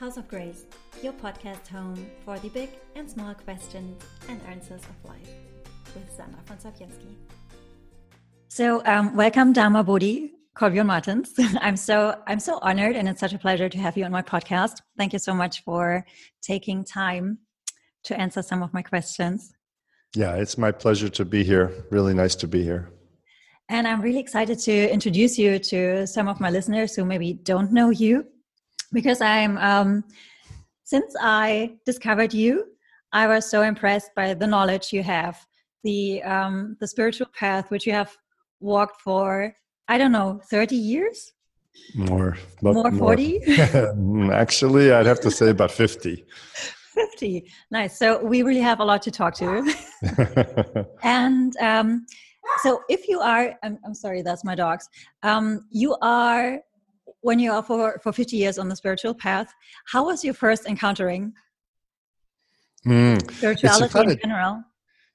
House of Grace, your podcast home for the big and small questions and answers of life with Sandra von Sapienski. So, um, welcome, Dharma Bodhi, Kolbjorn Martins. I'm so I'm so honored, and it's such a pleasure to have you on my podcast. Thank you so much for taking time to answer some of my questions. Yeah, it's my pleasure to be here. Really nice to be here. And I'm really excited to introduce you to some of my listeners who maybe don't know you because I'm um, since I discovered you, I was so impressed by the knowledge you have, the um, the spiritual path which you have walked for I don't know thirty years. More, more forty. Actually, I'd have to say about fifty. 50 nice so we really have a lot to talk to and um, so if you are I'm, I'm sorry that's my dogs um, you are when you are for, for 50 years on the spiritual path, how was your first encountering mm. spirituality in general?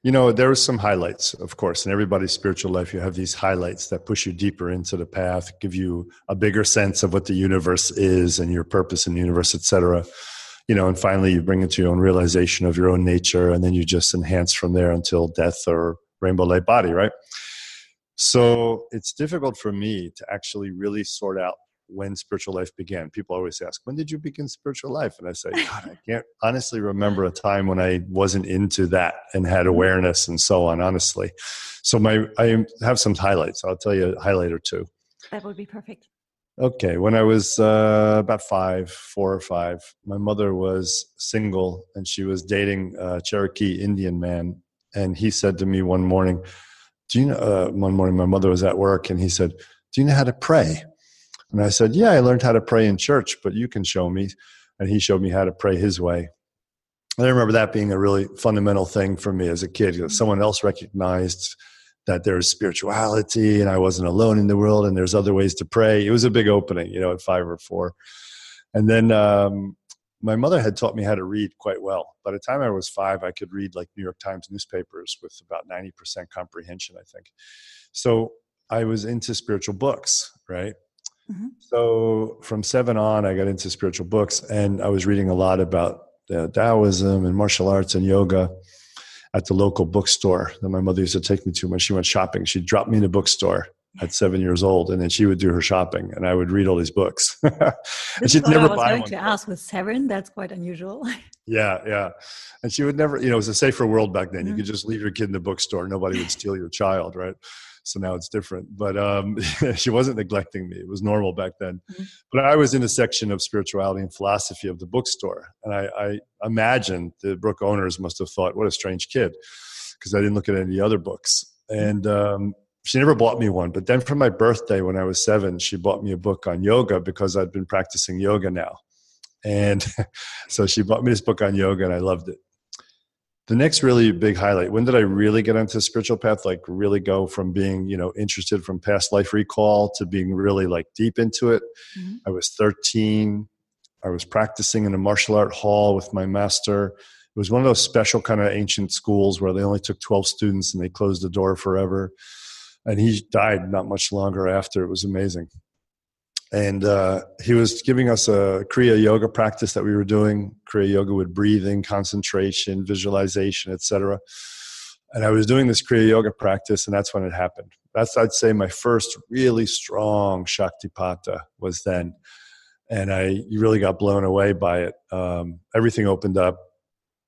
You know, there were some highlights, of course. In everybody's spiritual life, you have these highlights that push you deeper into the path, give you a bigger sense of what the universe is and your purpose in the universe, etc. You know, and finally you bring it to your own realization of your own nature, and then you just enhance from there until death or rainbow light body, right? So it's difficult for me to actually really sort out when spiritual life began. People always ask, when did you begin spiritual life? And I say, God, I can't honestly remember a time when I wasn't into that and had mm-hmm. awareness and so on, honestly. So my I have some highlights. I'll tell you a highlight or two. That would be perfect. Okay, when I was uh, about five, four or five, my mother was single and she was dating a Cherokee Indian man. And he said to me one morning, Do you know, uh, one morning my mother was at work and he said, Do you know how to pray? And I said, Yeah, I learned how to pray in church, but you can show me. And he showed me how to pray his way. And I remember that being a really fundamental thing for me as a kid. because someone else recognized that there's spirituality and I wasn't alone in the world and there's other ways to pray. It was a big opening, you know, at five or four. And then um, my mother had taught me how to read quite well. By the time I was five, I could read like New York Times newspapers with about 90% comprehension, I think. So I was into spiritual books, right? Mm-hmm. So from seven on, I got into spiritual books, and I was reading a lot about uh, Taoism and martial arts and yoga at the local bookstore that my mother used to take me to when she went shopping. She'd drop me in a bookstore at seven years old, and then she would do her shopping, and I would read all these books. and she'd never I was buy going one. to ask with seven. That's quite unusual. yeah, yeah, and she would never. You know, it was a safer world back then. Mm-hmm. You could just leave your kid in the bookstore; nobody would steal your child, right? so now it's different but um, she wasn't neglecting me it was normal back then mm-hmm. but i was in a section of spirituality and philosophy of the bookstore and i, I imagine the book owners must have thought what a strange kid because i didn't look at any other books mm-hmm. and um, she never bought me one but then for my birthday when i was seven she bought me a book on yoga because i'd been practicing yoga now. And so she bought me this book on yoga and i loved it. The next really big highlight when did i really get onto the spiritual path? Like really go from being you know interested from past life recall to being really like deep into it. Mm-hmm. i was 13 i was practicing in a martial art hall with my master. It was one of those special kind of ancient schools where they only took 12 students and they closed the door forever and he died not much longer after. It was amazing. And uh, he was giving us a kriya yoga practice that we were doing. Kriya yoga with breathing concentration visualization etc and i was doing this kriya yoga practice and that's when it happened. That's i'd say my first really strong shaktipata was then. And i really got blown away by it. Um, everything opened up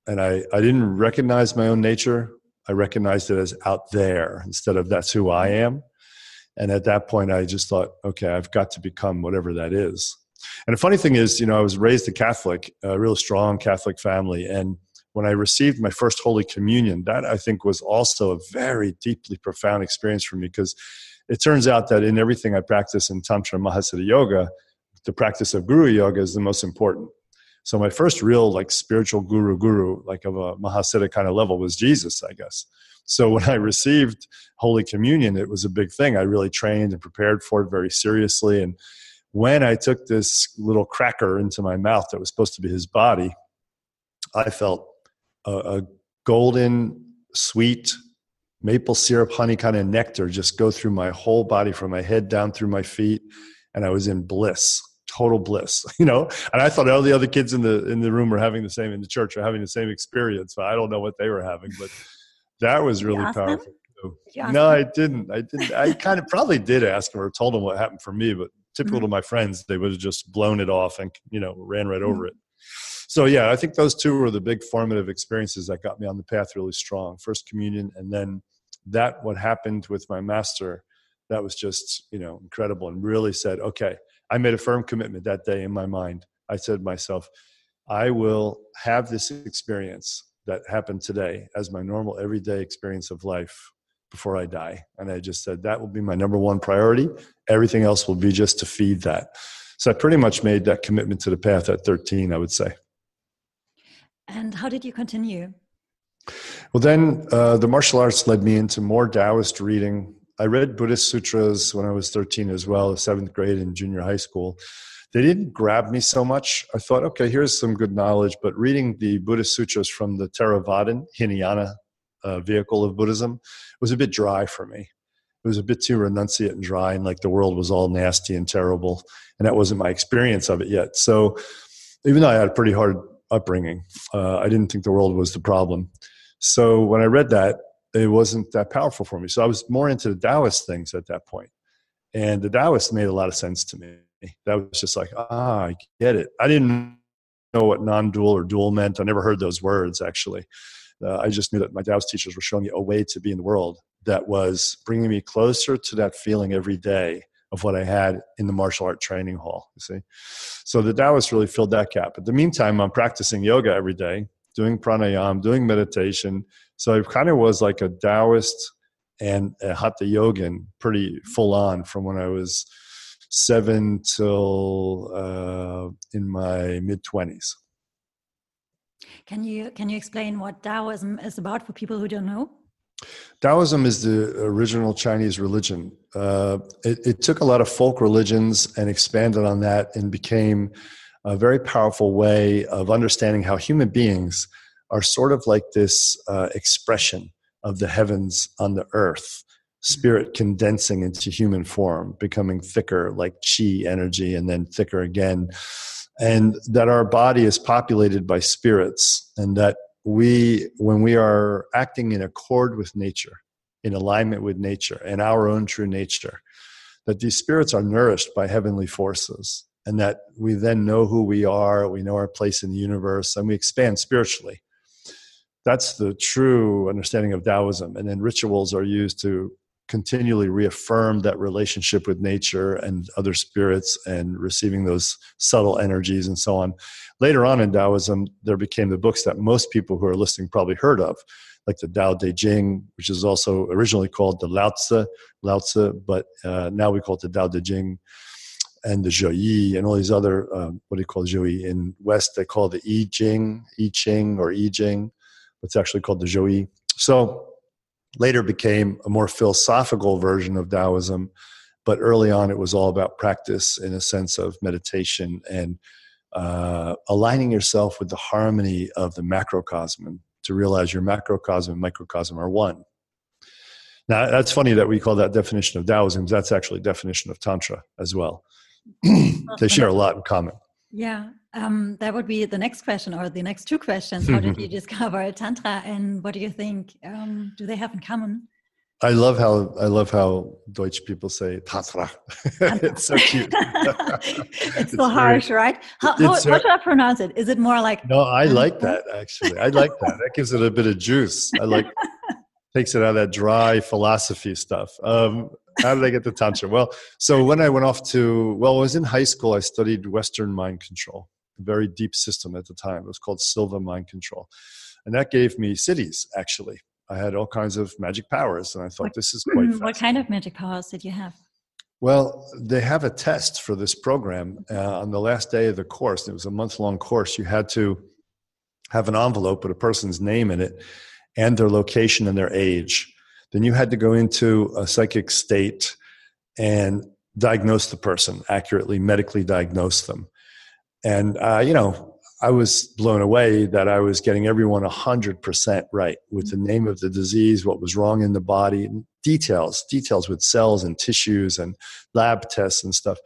and I, I didn't recognize my own nature i recognized it as out there instead of that's who i am and at that point, I just thought, okay, I've got to become whatever that is. And the funny thing is, you know, I was raised a Catholic, a real strong Catholic family. And when I received my first Holy Communion, that I think was also a very deeply profound experience for me because it turns out that in everything I practice in Tantra Mahasiddha Yoga, the practice of Guru Yoga is the most important. So my first real like spiritual guru guru, like of a Mahasiddha kind of level was Jesus, I guess. So when I received Holy Communion, it was a big thing. I really trained and prepared for it very seriously. And when I took this little cracker into my mouth that was supposed to be his body, I felt a, a golden, sweet, maple syrup, honey kind of nectar just go through my whole body from my head down through my feet. And I was in bliss, total bliss, you know. And I thought all the other kids in the in the room were having the same in the church are having the same experience. But I don't know what they were having, but that was really powerful. No, I didn't. I didn't. I kind of probably did ask them or told them what happened for me, but typical mm-hmm. to my friends, they would have just blown it off and you know ran right mm-hmm. over it. So yeah, I think those two were the big formative experiences that got me on the path really strong. First communion, and then that what happened with my master. That was just you know incredible, and really said, okay, I made a firm commitment that day in my mind. I said to myself, I will have this experience that happened today as my normal everyday experience of life before I die. And I just said that will be my number one priority. Everything else will be just to feed that. So I pretty much made that commitment to the path at 13, I would say. And how did you continue? Well, then uh, the martial arts led me into more Taoist reading. I read Buddhist sutras when I was 13 as well, seventh grade in junior high school. They didn't grab me so much. I thought, okay, here's some good knowledge, but reading the Buddhist sutras from the Theravadan, Hinayana uh, vehicle of Buddhism was a bit dry for me. It was a bit too renunciate and dry, and like the world was all nasty and terrible. And that wasn't my experience of it yet. So even though I had a pretty hard upbringing, uh, I didn't think the world was the problem. So when I read that, it wasn't that powerful for me. So I was more into the Taoist things at that point. And the Taoist made a lot of sense to me. That was just like, ah, I get it. I didn't know what non dual or dual meant. I never heard those words actually uh, I just knew that my Taoist teachers were showing me a way to be in the world that was bringing me closer to that feeling every day of what I had in the martial art training hall. You see, so the Taoist really filled that gap. At the meantime, I'm practicing yoga every day, doing pranayama, doing meditation. So I kind of was like a Taoist and a Hatha Yogin, pretty full on from when I was seven till uh, in my mid twenties. Can you can you explain what Taoism is about for people who don't know? Taoism is the original Chinese religion. Uh, it, it, took a lot of folk religions and expanded on that and became a very powerful way of understanding how human beings are sort of like this uh, expression of the heavens on the earth spirit condensing into human form becoming thicker like chi energy and then thicker again. And that our body is populated by spirits and that we when we are acting in accord with nature in alignment with nature and our own true nature that these spirits are nourished by heavenly forces and that we then know who we are we know our place in the universe and we expand spiritually that's the true understanding of taoism and then rituals are used to continually reaffirm that relationship with nature and other spirits and receiving those subtle energies and so on. Later on in Taoism, there became the books that most people who are listening probably heard of, like the Tao Te Ching, which is also originally called the Lao Tzu, Lao Tzu but uh, now we call it the Tao Te Ching, and the Zhou Yi, and all these other, um, what do you call Zhou Yi? In West, they call the I Ching, I Ching, or I Ching. It's actually called the Zhou So later became a more philosophical version of Taoism. But early on, it was all about practice in a sense of meditation and uh, aligning yourself with the harmony of the macrocosm to realize your macrocosm and microcosm are one. Now, that's funny that we call that definition of Taoism. That's actually definition of Tantra as well. they share a lot in common. Yeah, um, that would be the next question or the next two questions. How did you discover Tantra and what do you think? Um, do they have in common? I love how I love how Deutsch people say Tantra. it's so cute. it's, it's so harsh, very, right? How, how, how, should I pronounce it? Is it more like? No, I like that actually. I like that. That gives it a bit of juice. I like takes it out of that dry philosophy stuff. Um, how did I get the Tantra? Well, so when I went off to well, I was in high school. I studied Western mind control very deep system at the time. It was called Silva Mind Control. And that gave me siddhis, actually. I had all kinds of magic powers, and I thought what, this is quite What kind of magic powers did you have? Well, they have a test for this program uh, on the last day of the course. It was a month long course. You had to have an envelope with a person's name in it and their location and their age. Then you had to go into a psychic state and diagnose the person accurately, medically diagnose them. And, uh, you know, I was blown away that I was getting everyone 100% right with the name of the disease, what was wrong in the body, details, details with cells and tissues and lab tests and stuff.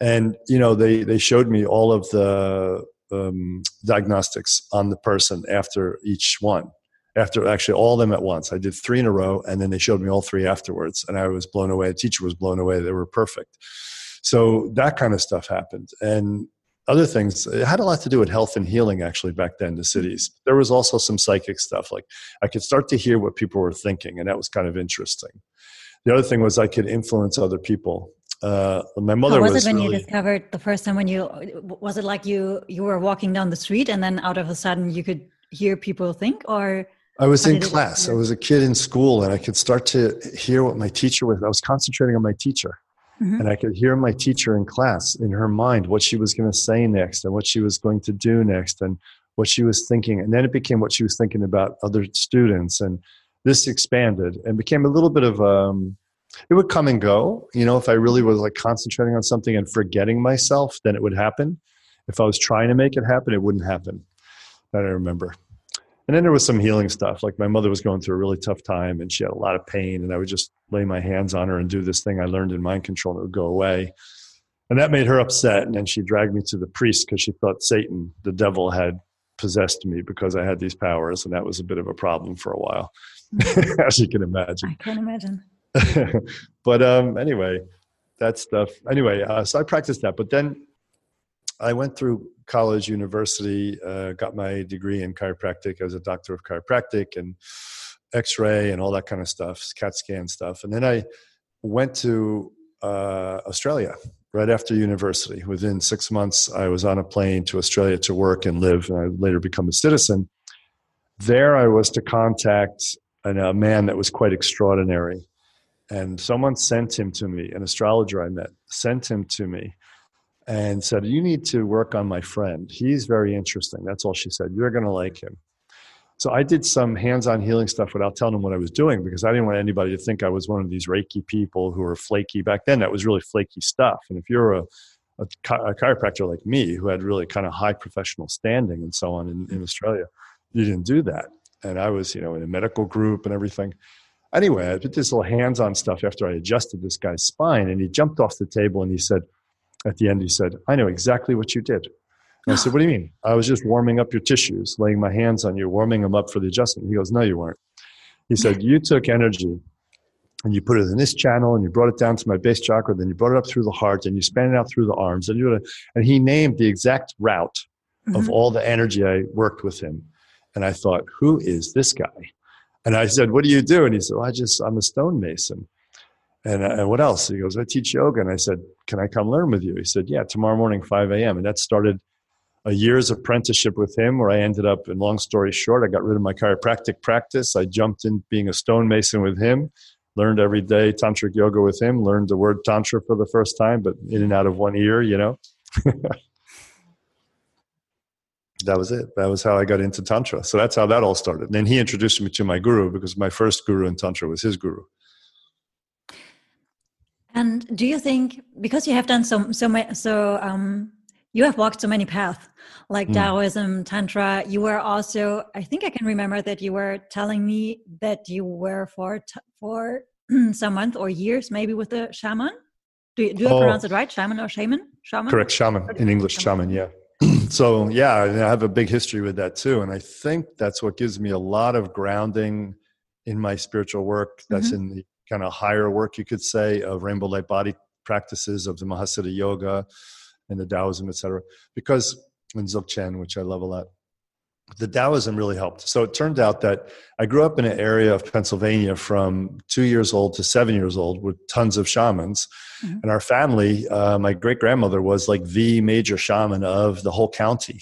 and you know they they showed me all of the um, diagnostics on the person after each one after actually all of them at once. I did three in a row and then they showed me all three afterwards and i was blown away the teacher was blown away they were perfect. So that kind of stuff happened. And other things it had a lot to do with health and healing actually back then the siddhis there was also some psychic stuff like i could start to hear what people were thinking and that was kind of interesting the other thing was i could influence other people uh, my mother How was, was it when really, you discovered the first time when you was it like you you were walking down the street and then out of a sudden you could hear people think or I was in class. I was a kid in school, and I could start to hear what my teacher was. I was concentrating on my teacher, mm-hmm. and I could hear my teacher in class in her mind what she was going to say next, and what she was going to do next, and what she was thinking. And then it became what she was thinking about other students, and this expanded and became a little bit of um, it would come and go. You know, if I really was like concentrating on something and forgetting myself, then it would happen. If I was trying to make it happen, it wouldn't happen. That I remember. And then there was some healing stuff. Like my mother was going through a really tough time and she had a lot of pain, and I would just lay my hands on her and do this thing I learned in mind control, and it would go away. And that made her upset. And then she dragged me to the priest because she thought Satan, the devil, had possessed me because I had these powers. And that was a bit of a problem for a while, as you can imagine. I can imagine. but um, anyway, that stuff. Anyway, uh, so I practiced that. But then I went through college, university, uh, got my degree in chiropractic as a doctor of chiropractic and X-ray and all that kind of stuff, CAT scan stuff. And then I went to uh, Australia right after university. Within six months, I was on a plane to Australia to work and live, and I later become a citizen. There, I was to contact an, a man that was quite extraordinary and someone sent him to me an astrologer i met sent him to me and said you need to work on my friend. He's very interesting. That's all she said. You're going to like him. So i did some hands-on healing stuff without telling him what i was doing because i didn't want anybody to think i was one of these reiki people who were flaky back then. That was really flaky stuff. And if you're a, a, a chiropractor like me who had really kind of high professional standing and so on in, in mm-hmm. australia you didn't do that. And i was you know in a medical group and everything. Anyway, I did this little hands on stuff after I adjusted this guy's spine, and he jumped off the table and he said, at the end, he said, I know exactly what you did. And I said, What do you mean? I was just warming up your tissues, laying my hands on you, warming them up for the adjustment. He goes, No, you weren't. He said, You took energy and you put it in this channel and you brought it down to my base chakra, then you brought it up through the heart and you span it out through the arms. And, you and he named the exact route mm-hmm. of all the energy I worked with him. And I thought, Who is this guy? And I said, What do you do? And he said, well, I just, I'm a stonemason. And, uh, and what else? He goes, I teach yoga. And I said, Can I come learn with you? He said, Yeah, tomorrow morning, 5 a.m. And that started a year's apprenticeship with him where I ended up, in long story short, I got rid of my chiropractic practice. I jumped in being a stonemason with him, learned every day tantric yoga with him, learned the word tantra for the first time, but in and out of one ear, you know. that was it. That was how I got into Tantra. So that's how that all started. And then he introduced me to my guru because my first guru in Tantra was his guru. And do you think because you have done so so many so um you have walked so many paths like mm. Taoism, Tantra, you were also I think I can remember that you were telling me that you were for for some month or years maybe with a shaman. Do you, do you oh. pronounce it right? Shaman or shaman? Shaman? Correct, shaman in English, shaman, yeah. so yeah, I have a big history with that too, and I think that's what gives me a lot of grounding in my spiritual work. That's mm-hmm. in the kind of higher work, you could say, of rainbow light body practices of the Mahasiddha yoga and the Taoism, etc. Because in Dzogchen, which I love a lot, the Taoism really helped. So it turned out that I grew up in an area of Pennsylvania from two years old to seven years old with tons of shamans. Mm-hmm. And our family, uh, my great grandmother was like the major shaman of the whole county,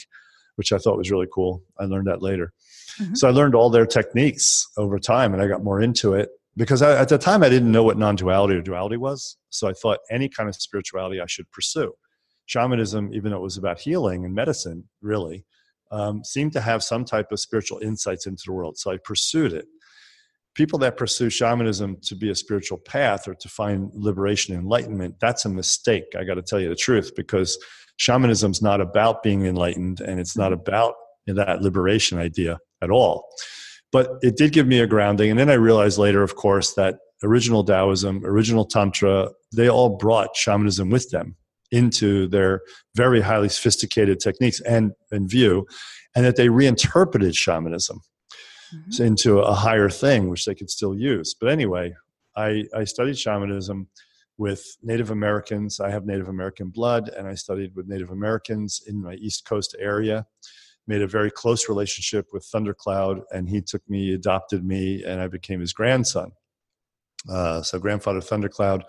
which I thought was really cool. I learned that later. Mm-hmm. So I learned all their techniques over time and I got more into it because I, at the time I didn't know what non duality or duality was. So I thought any kind of spirituality I should pursue. Shamanism, even though it was about healing and medicine, really um, seemed to have some type of spiritual insights into the world. So I pursued it. People that pursue shamanism to be a spiritual path or to find liberation and enlightenment, that's a mistake. I got to tell you the truth because shamanism is not about being enlightened and it's not about that liberation idea at all. But it did give me a grounding. And then I realized later, of course, that original Taoism, original Tantra, they all brought shamanism with them into their very highly sophisticated techniques and, and view, and that they reinterpreted shamanism mm-hmm. into a higher thing, which they could still use. But anyway, I, I studied shamanism with Native Americans. I have Native American blood, and I studied with Native Americans in my East Coast area. Made a very close relationship with Thundercloud, and he took me, adopted me, and I became his grandson. Uh, so, grandfather Thundercloud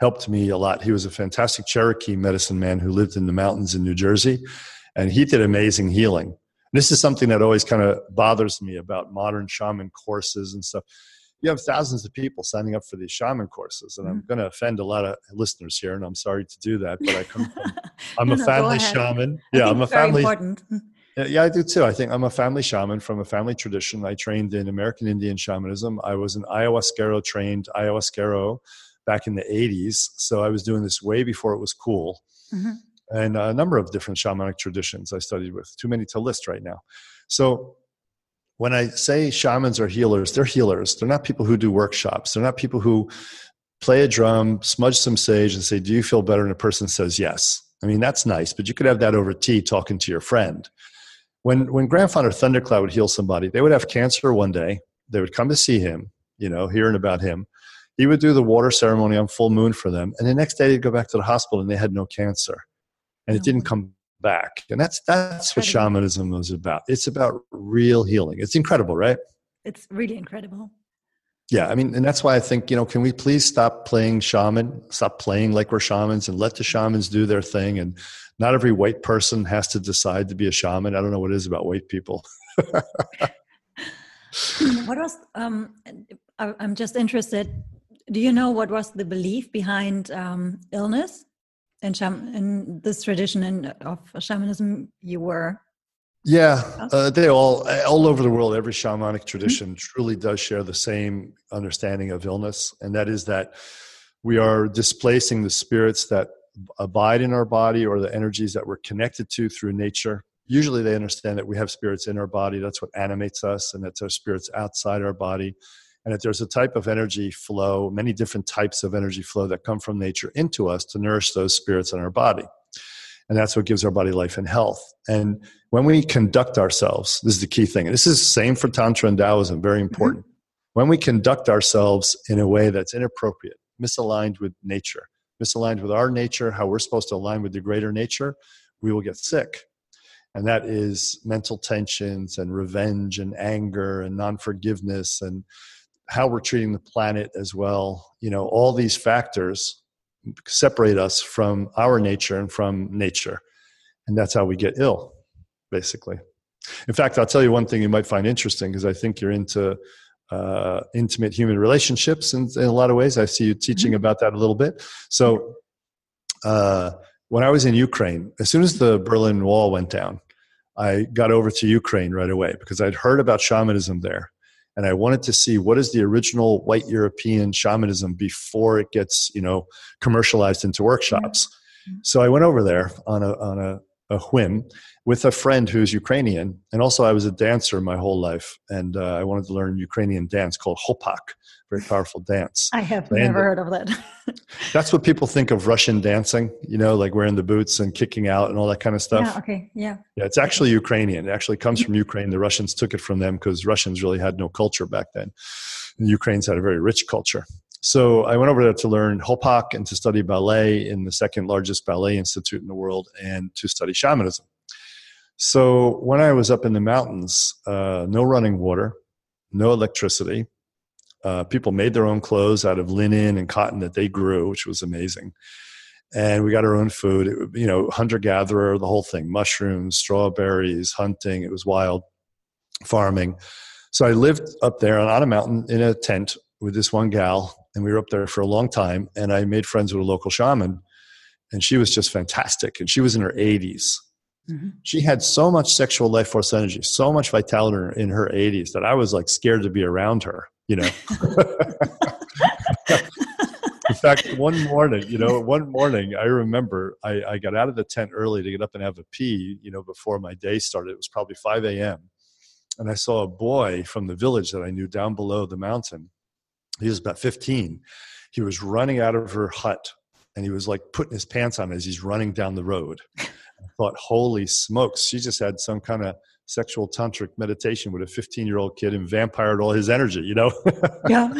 helped me a lot. He was a fantastic Cherokee medicine man who lived in the mountains in New Jersey, and he did amazing healing. This is something that always kind of bothers me about modern shaman courses and stuff you have thousands of people signing up for these shaman courses, and I'm mm-hmm. going to offend a lot of listeners here, and I'm sorry to do that, but I come from, I'm no, a family shaman. I yeah, I'm a family. Important. Yeah, I do too. I think I'm a family shaman from a family tradition. I trained in American Indian shamanism. I was an ayahuasquero trained ayahuasquero back in the 80s. So I was doing this way before it was cool. Mm-hmm. And a number of different shamanic traditions I studied with, too many to list right now. So when I say shamans are healers, they're healers. They're not people who do workshops. They're not people who play a drum, smudge some sage, and say, Do you feel better? And a person says yes. I mean, that's nice, but you could have that over tea talking to your friend. When, when Grandfather Thundercloud would heal somebody, they would have cancer one day. They would come to see him, you know, hearing about him. He would do the water ceremony on full moon for them. And the next day they'd go back to the hospital and they had no cancer. And it oh. didn't come back. And that's that's what shamanism is about. It's about real healing. It's incredible, right? It's really incredible. Yeah, I mean, and that's why I think, you know, can we please stop playing shaman, stop playing like we're shamans and let the shamans do their thing and not every white person has to decide to be a shaman. I don't know what it is about white people. what was um I'm just interested do you know what was the belief behind um, illness in, sham- in this tradition in, of shamanism you were yeah uh, they all all over the world every shamanic tradition mm-hmm. truly does share the same understanding of illness and that is that we are displacing the spirits that abide in our body or the energies that we're connected to through nature usually they understand that we have spirits in our body that's what animates us and that's our spirits outside our body and that there's a type of energy flow, many different types of energy flow that come from nature into us to nourish those spirits in our body. And that's what gives our body life and health. And when we conduct ourselves, this is the key thing. And this is the same for Tantra and Taoism, very mm-hmm. important. Mm-hmm. When we conduct ourselves in a way that's inappropriate, misaligned with nature, misaligned with our nature, how we're supposed to align with the greater nature, we will get sick. And that is mental tensions and revenge and anger and non forgiveness and how we're treating the planet as well. You know, all these factors separate us from our nature and from nature. And that's how we get ill, basically. In fact, I'll tell you one thing you might find interesting because I think you're into uh, intimate human relationships in, in, a lot of ways. I see you teaching mm-hmm. about that a little bit. So, uh, when I was in Ukraine, as soon as the Berlin Wall went down, I got over to Ukraine right away because I'd heard about shamanism there and I wanted to see what is the original white European shamanism before it gets you know commercialized into workshops. Mm-hmm. So I went over there on a on a, a, whim with a friend who's Ukrainian, and also I was a dancer my whole life, and uh, I wanted to learn Ukrainian dance called hopak, very powerful dance. I have and never heard of that. that's what people think of Russian dancing, you know, like wearing the boots and kicking out and all that kind of stuff. Yeah, okay, yeah. Yeah, it's actually Ukrainian. It actually comes from Ukraine. The Russians took it from them because Russians really had no culture back then. And Ukraine's had a very rich culture. So I went over there to learn hopak and to study ballet in the second largest ballet institute in the world and to study shamanism. So when I was up in the mountains, uh, no running water, no electricity, uh, people made their own clothes out of linen and cotton that they grew, which was amazing. And we got our own food. It, you know, hunter gatherer, the whole thing, mushrooms, strawberries, hunting. It was wild farming. So I lived up there on a mountain in a tent with this one gal, and we were up there for a long time. And I made friends with a local shaman, and she was just fantastic. And she was in her 80s. Mm-hmm. She had so much sexual life force energy, so much vitality in her 80s that I was like scared to be around her you know. in fact, one morning, you know, one morning, I remember I, I, got out of the tent early to get up and have a pee, you know, before my day started. It was probably 5 a.m. And I saw a boy from the village that I knew down below the mountain. He was about 15. He was running out of her hut and he was like putting his pants on as he's running down the road. I thought, holy smokes, she just had some kind of sexual tantric meditation with a 15 year old kid and vampired all his energy, you know? yeah.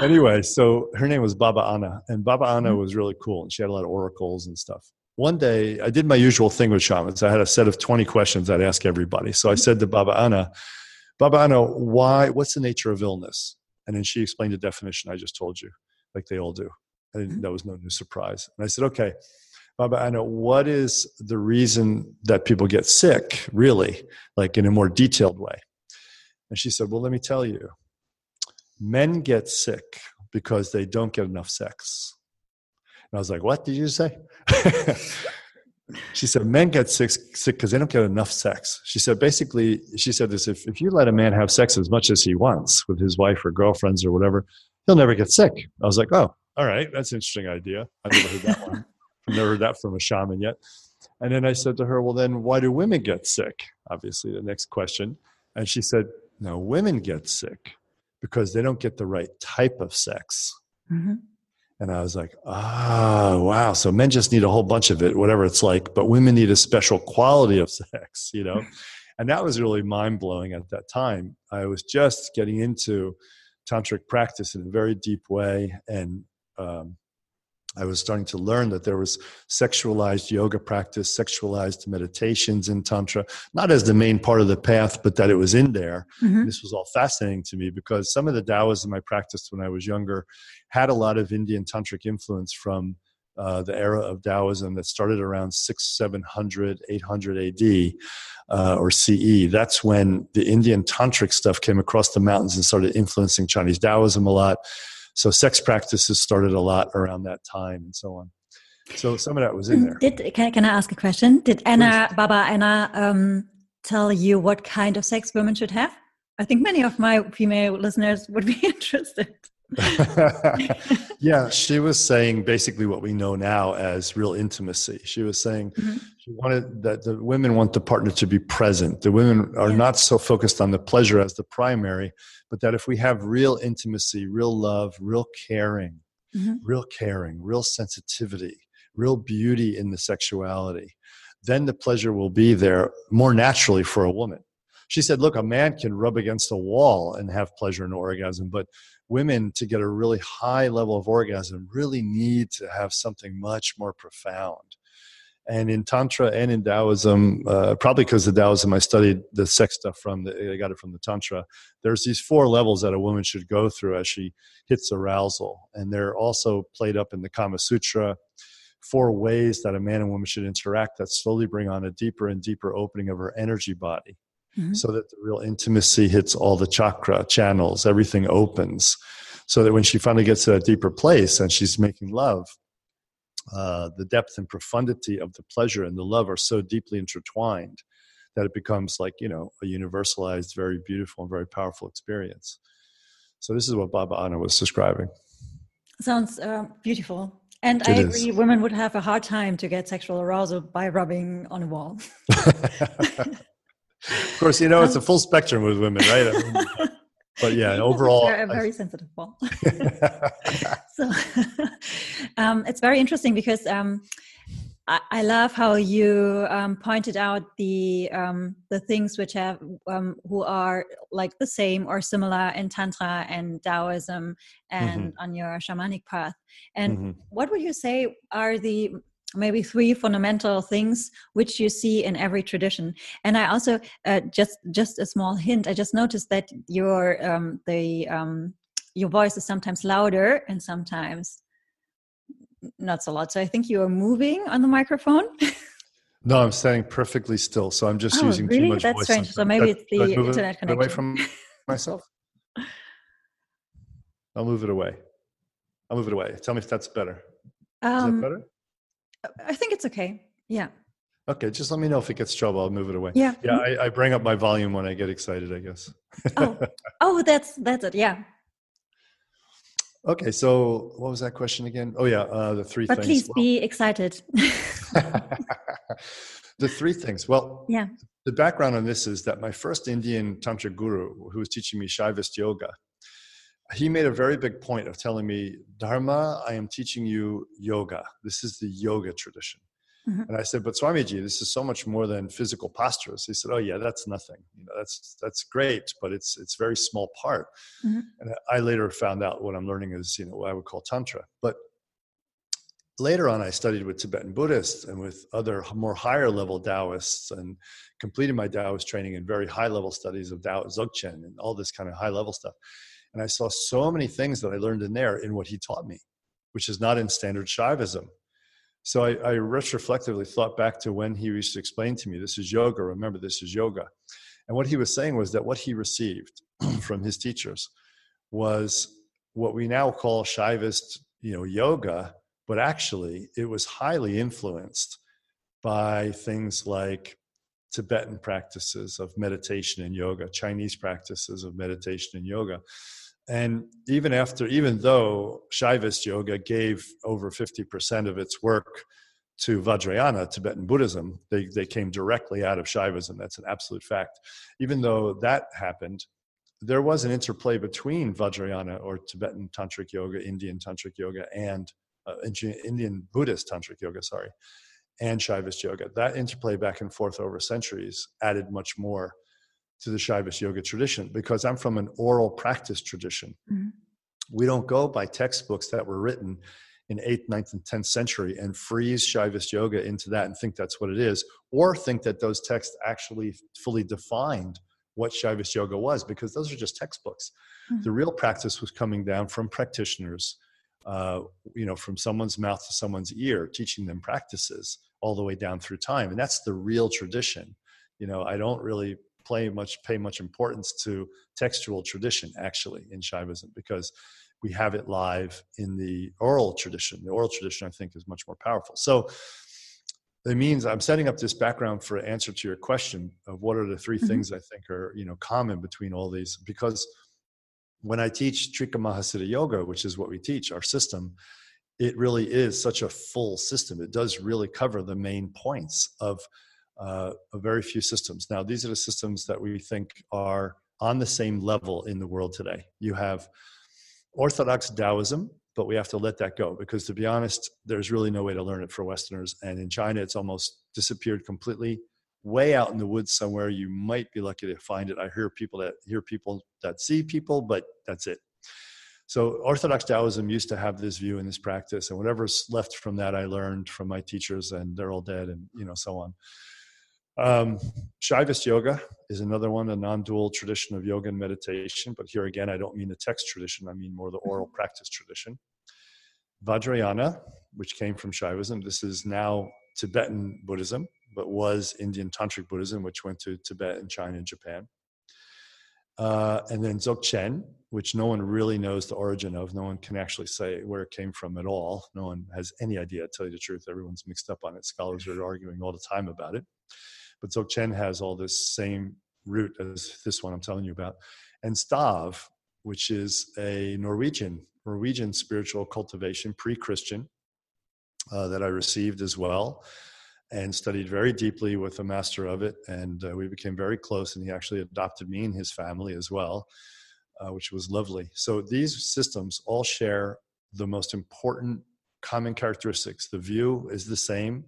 anyway, so her name was Baba Anna, and Baba Anna Mm-hmm. was really cool, and she had a lot of oracles and stuff. One day, I did my usual thing with shamans. I had a set of 20 questions I'd ask everybody. So I said to Baba Anna, Baba Anna, why, what's the nature of illness? And then she explained the definition I just told you, like they all do. And Mhm. that was no new surprise. And I said, okay, Baba Anna, what is the reason that people get sick, really, like in a more detailed way? And she said, well, let me tell you. Men get sick because they don't get enough sex. And I was like, what did you say? she said, men get sick sick because they don't get enough sex. She said, basically, she said this if, if you let a man have sex as much as he wants with his wife or girlfriends or whatever, he'll never get sick. I was like, oh, all right, that's an interesting idea. I've never heard that one. I've never heard that from a shaman yet. And then I said to her, well, then why do women get sick? Obviously, the next question. And she said, no, women get sick because they don't get the right type of sex. Mhm. And I was like, ah, wow. So men just need a whole bunch of it, whatever it's like, but women need a special quality of sex, you know? and that was really mind blowing at that time. I was just getting into tantric practice in a very deep way. And um, I was starting to learn that there was sexualized yoga practice, sexualized meditations in Tantra, not as the main part of the path, but that it was in there. Mhm. This was all fascinating to me because some of the Taoism I practiced when I was younger had a lot of Indian tantric influence from uh, the era of Taoism that started around 6, 700, 800 AD uh, or CE. That's when the Indian tantric stuff came across the mountains and started influencing Chinese Taoism a lot. So sex practices started a lot around that time and so on. So some of that was in there. Did can, can I ask a question? Did Anna Baba Anna um, tell you what kind of sex women should have? I think many of my female listeners would be interested. yeah, she was saying basically what we know now as real intimacy. She was saying Mhm. she wanted that the women want the partner to be present. The women are Yeah. not so focused on the pleasure as the primary, but that if we have real intimacy, real love, real caring, Mhm. real caring, real sensitivity, real beauty in the sexuality, then the pleasure will be there more naturally for a woman. She said, Look, a man can rub against a wall and have pleasure and orgasm, but women, to get a really high level of orgasm, really need to have something much more profound. And in Tantra and in Taoism, uh, probably because the Taoism I studied the sex stuff from, the, I got it from the Tantra, there's these four levels that a woman should go through as she hits arousal. And they're also played up in the Kama Sutra four ways that a man and woman should interact that slowly bring on a deeper and deeper opening of her energy body Mhm. so that the real intimacy hits all the chakra channels everything opens so that when she finally gets to that deeper place and she's making love uh, the depth and profundity of the pleasure and the love are so deeply intertwined that it becomes like you know a universalized very beautiful and very powerful experience so this is what baba anna was describing Sounds uh, beautiful. And I It is. agree, women would have a hard time to get sexual arousal by rubbing on a wall. of course you know it's a full spectrum with women right I but yeah overall They're a very sensitive wall. so um, it's very interesting because um, I, I love how you um, pointed out the um, the things which have um, who are like the same or similar in tantra and Taoism and on your shamanic path. And Mhm. what would you say are the maybe three fundamental things which you see in every tradition and i also uh, just just a small hint i just noticed that your um, the um, your voice is sometimes louder and sometimes not so loud so i think you are moving on the microphone No, I'm standing perfectly still, so I'm just Oh, using too really? much That's voice. strange. So maybe it's the should I move it internet away from myself. I'll move it away. I'll move it away. Tell me if that's better. Is um, that better? I think it's okay yeah Okay, just let me know if it gets trouble. I'll move it away. yeah Yeah, I, I bring up my volume when I get excited. I guess. oh oh that's that's it yeah okay, so what was that question again? Oh yeah, uh, the three but things. please be excited the three things. Well, yeah the background on this is that my first Indian tantra guru, who was teaching me Shaivist yoga, he made a very big point of telling me, Dharma, I am teaching you yoga. This is the yoga tradition. Mm-hmm. And I said, but Swamiji, this is so much more than physical postures. He said, oh yeah, that's nothing. You know, that's that's great, but it's it's very small part. Mm-hmm. And I later found out what I'm learning is you know what I would call tantra. But later on, I studied with Tibetan Buddhists and with other more higher level Taoists, and completed my Taoist training in very high level studies of Tao Dzogchen and all this kind of high level stuff. And I saw so many things that I learned in there in what he taught me, which is not in standard Shaivism. So I, I retrospectively thought back to when he used to explain to me, this is yoga, remember this is yoga. And what he was saying was that what he received from his teachers was what we now call Shaivist, you know, yoga, but actually it was highly influenced by things like Tibetan practices of meditation and yoga, Chinese practices of meditation and yoga. And even after, even though Shaivist yoga gave over 50% of its work to Vajrayana, Tibetan Buddhism, they, they came directly out of Shaivism. That's an absolute fact. Even though that happened, there was an interplay between Vajrayana or Tibetan Tantric Yoga, Indian Tantric Yoga, and uh, Indian Buddhist Tantric Yoga, sorry, and Shaivist Yoga. That interplay back and forth over centuries added much more to the Shaivist yoga tradition because I'm from an oral practice tradition. Mm-hmm. We don't go by textbooks that were written in 8th, 9th, and 10th century and freeze Shaivist yoga into that and think that's what it is, or think that those texts actually fully defined what Shaivist yoga was, because those are just textbooks. Mm-hmm. The real practice was coming down from practitioners, uh, you know, from someone's mouth to someone's ear, teaching them practices all the way down through time. And that's the real tradition. You know, I don't really play much pay much importance to textual tradition actually in Shaivism because we have it live in the oral tradition. The oral tradition I think is much more powerful. So it means I'm setting up this background for an answer to your question of what are the 3 mm-hmm. things I think are you know common between all these because when I teach Trika Mahasiddha Yoga, which is what we teach, our system, it really is such a full system. It does really cover the main points of uh, a very few systems. Now, these are the systems that we think are on the same level in the world today. You have Orthodox Taoism, but we have to let that go because, to be honest, there's really no way to learn it for Westerners. And in China, it's almost disappeared completely. Way out in the woods somewhere, you might be lucky to find it. I hear people that hear people that see people, but that's it. So Orthodox Taoism used to have this view and this practice, and whatever's left from that, I learned from my teachers, and they're all dead, and you know so on. Um, Shaivist yoga is another one, a non dual tradition of yoga and meditation. But here again, I don't mean the text tradition, I mean more the oral practice tradition. Vajrayana, which came from Shaivism, this is now Tibetan Buddhism, but was Indian Tantric Buddhism, which went to Tibet and China and Japan. Uh, and then Dzogchen, which no one really knows the origin of. No one can actually say where it came from at all. No one has any idea, to tell you the truth. Everyone's mixed up on it. Scholars are arguing all the time about it. But Dzogchen has all this same root as this one I'm telling you about. And Stav, which is a Norwegian, Norwegian spiritual cultivation, pre-Christian, uh, that I received as well and studied very deeply with the master of it. And uh, we became very close, and he actually adopted me and his family as well, uh, which was lovely. So these systems all share the most important common characteristics. The view is the same,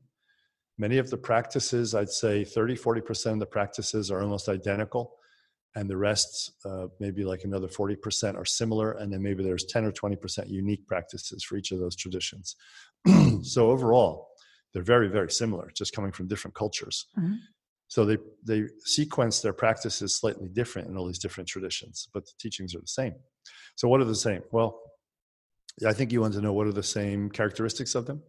Many of the practices, I'd say 30, 40% of the practices are almost identical. And the rest, uh, maybe like another 40% are similar. And then maybe there's 10 or 20% unique practices for each of those traditions. so overall, they're very, very similar, just coming from different cultures. Mm-hmm. So they, they sequence their practices slightly different in all these different traditions, but the teachings are the same. So what are the same? Well, I think you want to know what are the same characteristics of them?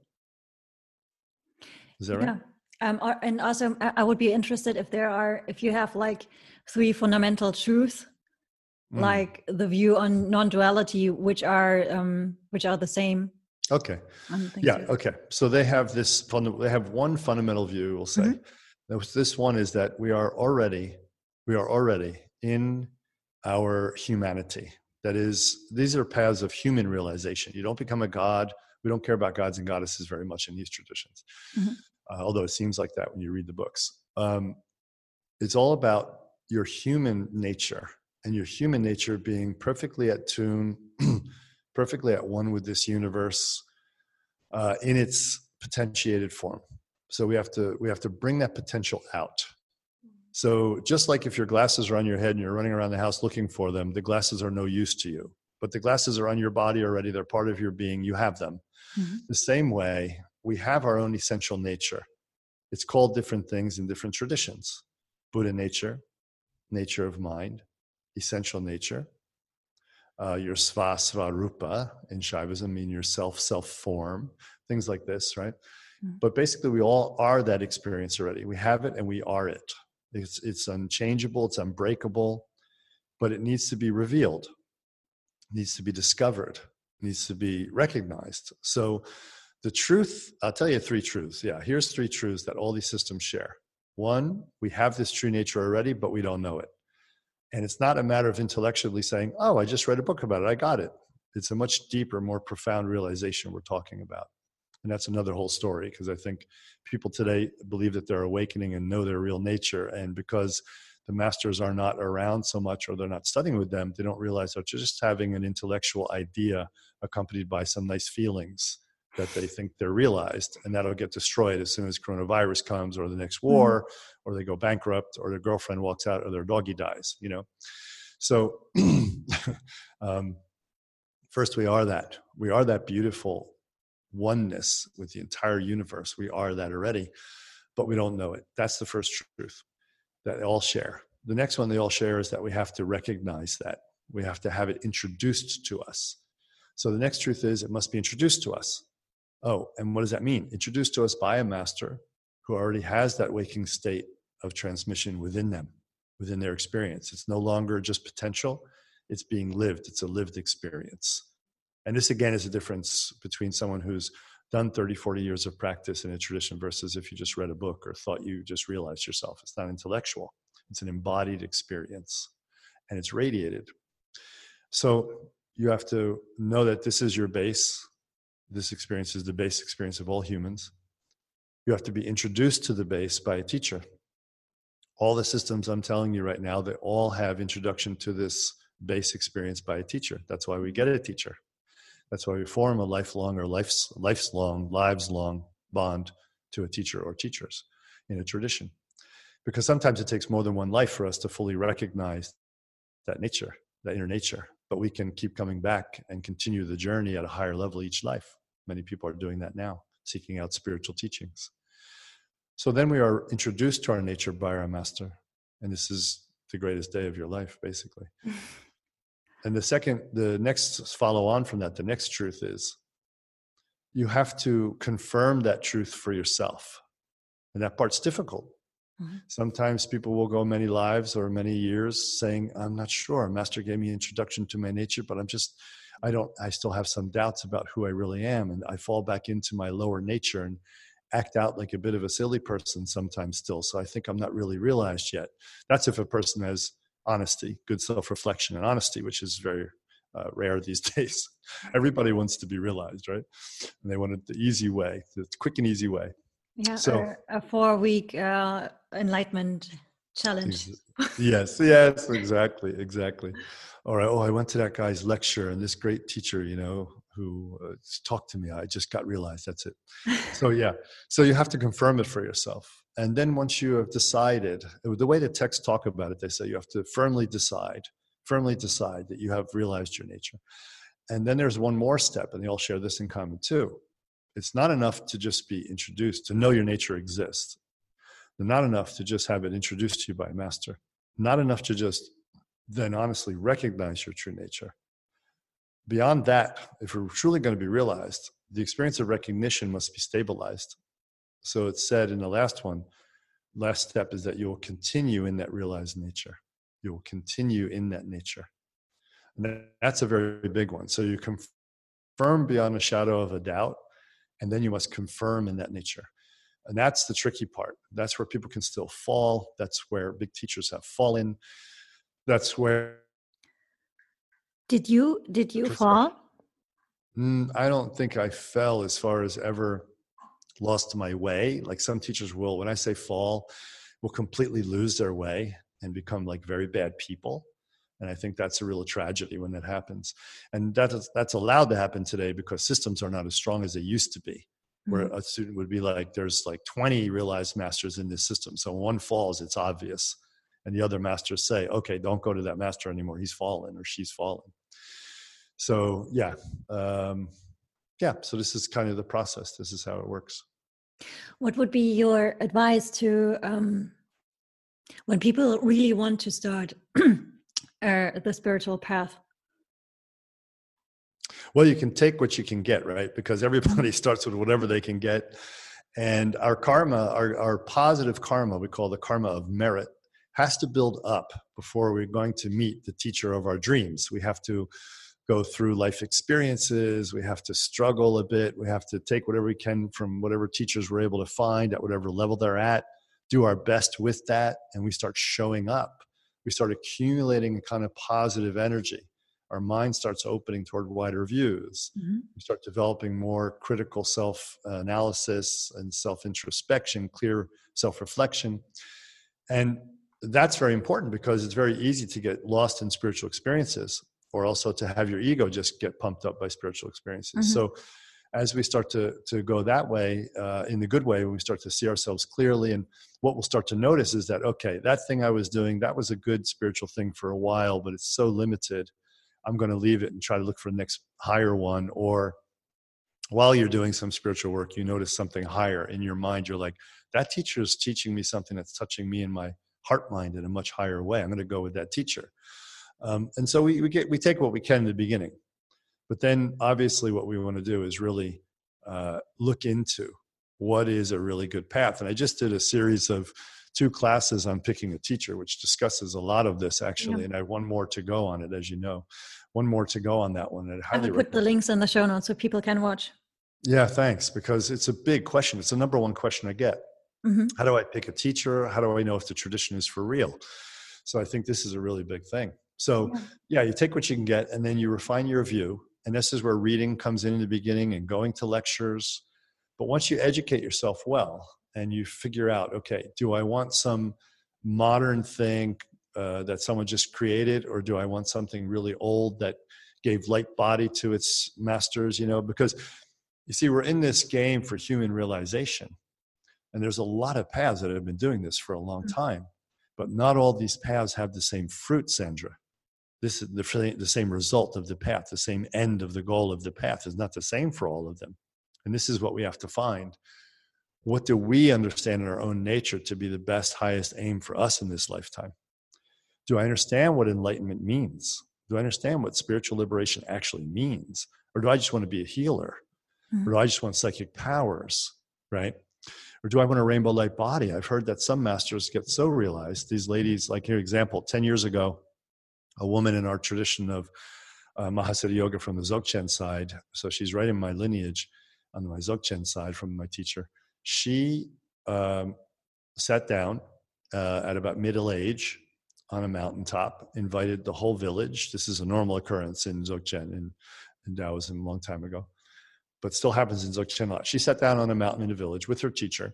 Is that right? Yeah. Um, and also, I would be interested if there are, if you have like three fundamental truths, mm. like the view on non-duality, which are um, which are the same. Okay. Yeah. So. Okay. So they have this fund. They have one fundamental view. We'll say. Mm-hmm. This one is that we are already we are already in our humanity. That is, these are paths of human realization. You don't become a god we don't care about gods and goddesses very much in these traditions, mm-hmm. uh, although it seems like that when you read the books. Um, it's all about your human nature and your human nature being perfectly at tune, perfectly at one with this universe uh, in its potentiated form. So we have to we have to bring that potential out. So just like if your glasses are on your head and you're running around the house looking for them, the glasses are no use to you. But the glasses are on your body already; they're part of your being. You have them. Mm-hmm. The same way, we have our own essential nature. It's called different things in different traditions. Buddha nature, nature of mind, essential nature. Uh, your sva rupa in Shaivism mean your self self form, things like this, right? Mm-hmm. But basically, we all are that experience already. We have it and we are it. It's, it's unchangeable, it's unbreakable, but it needs to be revealed, it needs to be discovered, needs to be recognized. So, the truth, I'll tell you three truths. Yeah, here's three truths that all these systems share. One, we have this true nature already, but we don't know it. And it's not a matter of intellectually saying, oh, I just read a book about it, I got it. It's a much deeper, more profound realization we're talking about. And that's another whole story because I think people today believe that they're awakening and know their real nature. And because the masters are not around so much or they're not studying with them, they don't realize that you're just having an intellectual idea accompanied by some nice feelings that they think they're realized and that'll get destroyed as soon as coronavirus comes or the next mm-hmm. war mm-hmm. or they go bankrupt or their girlfriend walks out or their doggy dies you know so um, first we are that we are that beautiful oneness with the entire universe we are that already but we don't know it that's the first truth that they all share the next one they all share is that we have to recognize that we have to have it introduced to us so the next truth is it must be introduced to us Oh, and what does that mean? Introduced to us by a master who already has that waking state of transmission within them, within their experience. It's no longer just potential, it's being lived, it's a lived experience. And this again is a difference between someone who's done 30, 40 years of practice in a tradition versus if you just read a book or thought you just realized yourself. It's not intellectual, it's an embodied experience and it's radiated. So you have to know that this is your base this experience is the base experience of all humans. You have to be introduced to the base by a teacher. All the systems I'm telling you right now, they all have introduction to this base experience by a teacher. That's why we get a teacher. That's why we form a lifelong or life's, life's long, lives long bond to a teacher or teachers in a tradition. Because sometimes it takes more than one life for us to fully recognize that nature, that inner nature but we can keep coming back and continue the journey at a higher level each life. Many people are doing that now, seeking out spiritual teachings. So then we are introduced to our nature by our master, and this is the greatest day of your life, basically. and the second, the next follow on from that, the next truth is you have to confirm that truth for yourself. And that part's difficult Mm-hmm. Sometimes people will go many lives or many years saying, I'm not sure. Master gave me introduction to my nature, but I'm just, I don't, I still have some doubts about who I really am. And I fall back into my lower nature and act out like a bit of a silly person sometimes still. So I think I'm not really realized yet. That's if a person has honesty, good self reflection, and honesty, which is very uh, rare these days. Everybody wants to be realized, right? And they want it the easy way, the quick and easy way. Yeah, so, a, a four week uh, enlightenment challenge. yes, yes, exactly, exactly. All right. Oh, I went to that guy's lecture, and this great teacher, you know, who uh, talked to me, I just got realized that's it. so yeah, so you have to confirm it for yourself, and then once you have decided, uh, the way the texts talk about it, they say you have to firmly decide, firmly decide that you have realized your nature, and then there's one more step, and they all share this in common too. It's not enough to just be introduced to know your nature exists not enough to just have it introduced to you by a master, not enough to just then honestly recognize your true nature. Beyond that, if we're truly going to be realized, the experience of recognition must be stabilized. So it's said in the last one, last step is that you will continue in that realized nature. You will continue in that nature. And that's a very big one. So you confirm beyond a shadow of a doubt, and then you must confirm in that nature. And that's the tricky part. That's where people can still fall. That's where big teachers have fallen. That's where. Did you did you fall? Mm, I don't think I fell as far as ever lost my way. Like some teachers will, when I say fall, will completely lose their way and become like very bad people. And I think that's a real tragedy when that happens. And that is, that's allowed to happen today because systems are not as strong as they used to be. Where mm-hmm. a student would be like, there's like 20 realized masters in this system. So one falls, it's obvious. And the other masters say, okay, don't go to that master anymore. He's fallen or she's fallen. So, yeah. Um, yeah. So this is kind of the process. This is how it works. What would be your advice to um, when people really want to start uh, the spiritual path? Well, you can take what you can get, right? Because everybody starts with whatever they can get. And our karma, our, our positive karma, we call the karma of merit, has to build up before we're going to meet the teacher of our dreams. We have to go through life experiences. We have to struggle a bit. We have to take whatever we can from whatever teachers we're able to find at whatever level they're at, do our best with that, and we start showing up. We start accumulating a kind of positive energy. Our mind starts opening toward wider views. Mm-hmm. We start developing more critical self analysis and self introspection, clear self reflection. And that's very important because it's very easy to get lost in spiritual experiences or also to have your ego just get pumped up by spiritual experiences. Mm-hmm. So as we start to to go that way uh, in the good way when we start to see ourselves clearly. And what we'll start to notice is that okay that thing i was doing that was a good spiritual thing for a while but it's so limited i'm going to leave it and try to look for the next higher one. Or while you're doing some spiritual work you notice something higher in your mind. You're like that teacher is teaching me something that's touching me in my heart mind in a much higher way. I'm going to go with that teacher um, and so we, we get we take what we can in the beginning, but then obviously what we want to do is really uh, look into what is a really good path. And I just did a series of two classes on picking a teacher, which discusses a lot of this actually. Yeah. And I have one more to go on it, as you know, one more to go on that one. And I will put the links in the show notes so people can watch. Yeah, thanks. Because it's a big question. It's the number one question I get. Mm-hmm. How do I pick a teacher? How do I know if the tradition is for real? So I think this is a really big thing. So, yeah. you take what you can get and then you refine your view. And this is where reading comes in in the beginning and going to lectures. But once you educate yourself well and you figure out, okay, do I want some modern thing uh, that someone just created, or do I want something really old that gave light body to its masters? You know, because you see, we're in this game for human realization. And there's a lot of paths that have been doing this for a long mm. time. But not all these paths have the same fruit, Sandra this is the, the same result of the path the same end of the goal of the path is not the same for all of them and this is what we have to find what do we understand in our own nature to be the best highest aim for us in this lifetime do i understand what enlightenment means do i understand what spiritual liberation actually means or do i just want to be a healer mm-hmm. or do i just want psychic powers right or do I want a rainbow light body? I've heard that some masters get so realized. These ladies, like your example, 10 years ago, a woman in our tradition of uh, Yoga from the Dzogchen side. So she's right in my lineage on my Dzogchen side from my teacher. She um, sat down uh, at about middle age on a mountaintop, invited the whole village. This is a normal occurrence in Dzogchen in, in Taoism a long time ago, but still happens in Dzogchen a lot. She sat down on a mountain in a village with her teacher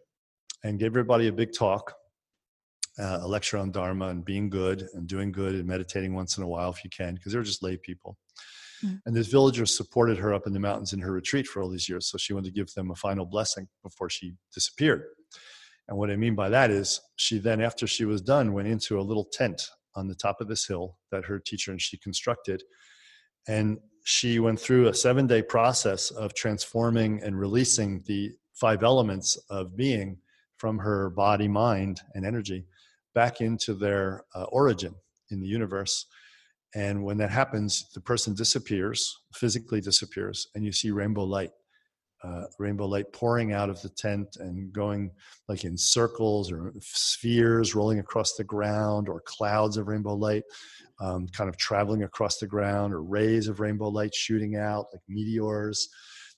and gave everybody a big talk uh, a lecture on Dharma and being good and doing good and meditating once in a while if you can, because they're just lay people. Mm. And this villager supported her up in the mountains in her retreat for all these years. So she wanted to give them a final blessing before she disappeared. And what I mean by that is she then, after she was done, went into a little tent on the top of this hill that her teacher and she constructed. And she went through a seven day process of transforming and releasing the five elements of being from her body, mind, and energy back into their uh, origin in the universe. And when that happens, the person disappears, physically disappears, and you see rainbow light. Uh, rainbow light pouring out of the tent and going like in circles or spheres rolling across the ground or clouds of rainbow light um, kind of traveling across the ground or rays of rainbow light shooting out like meteors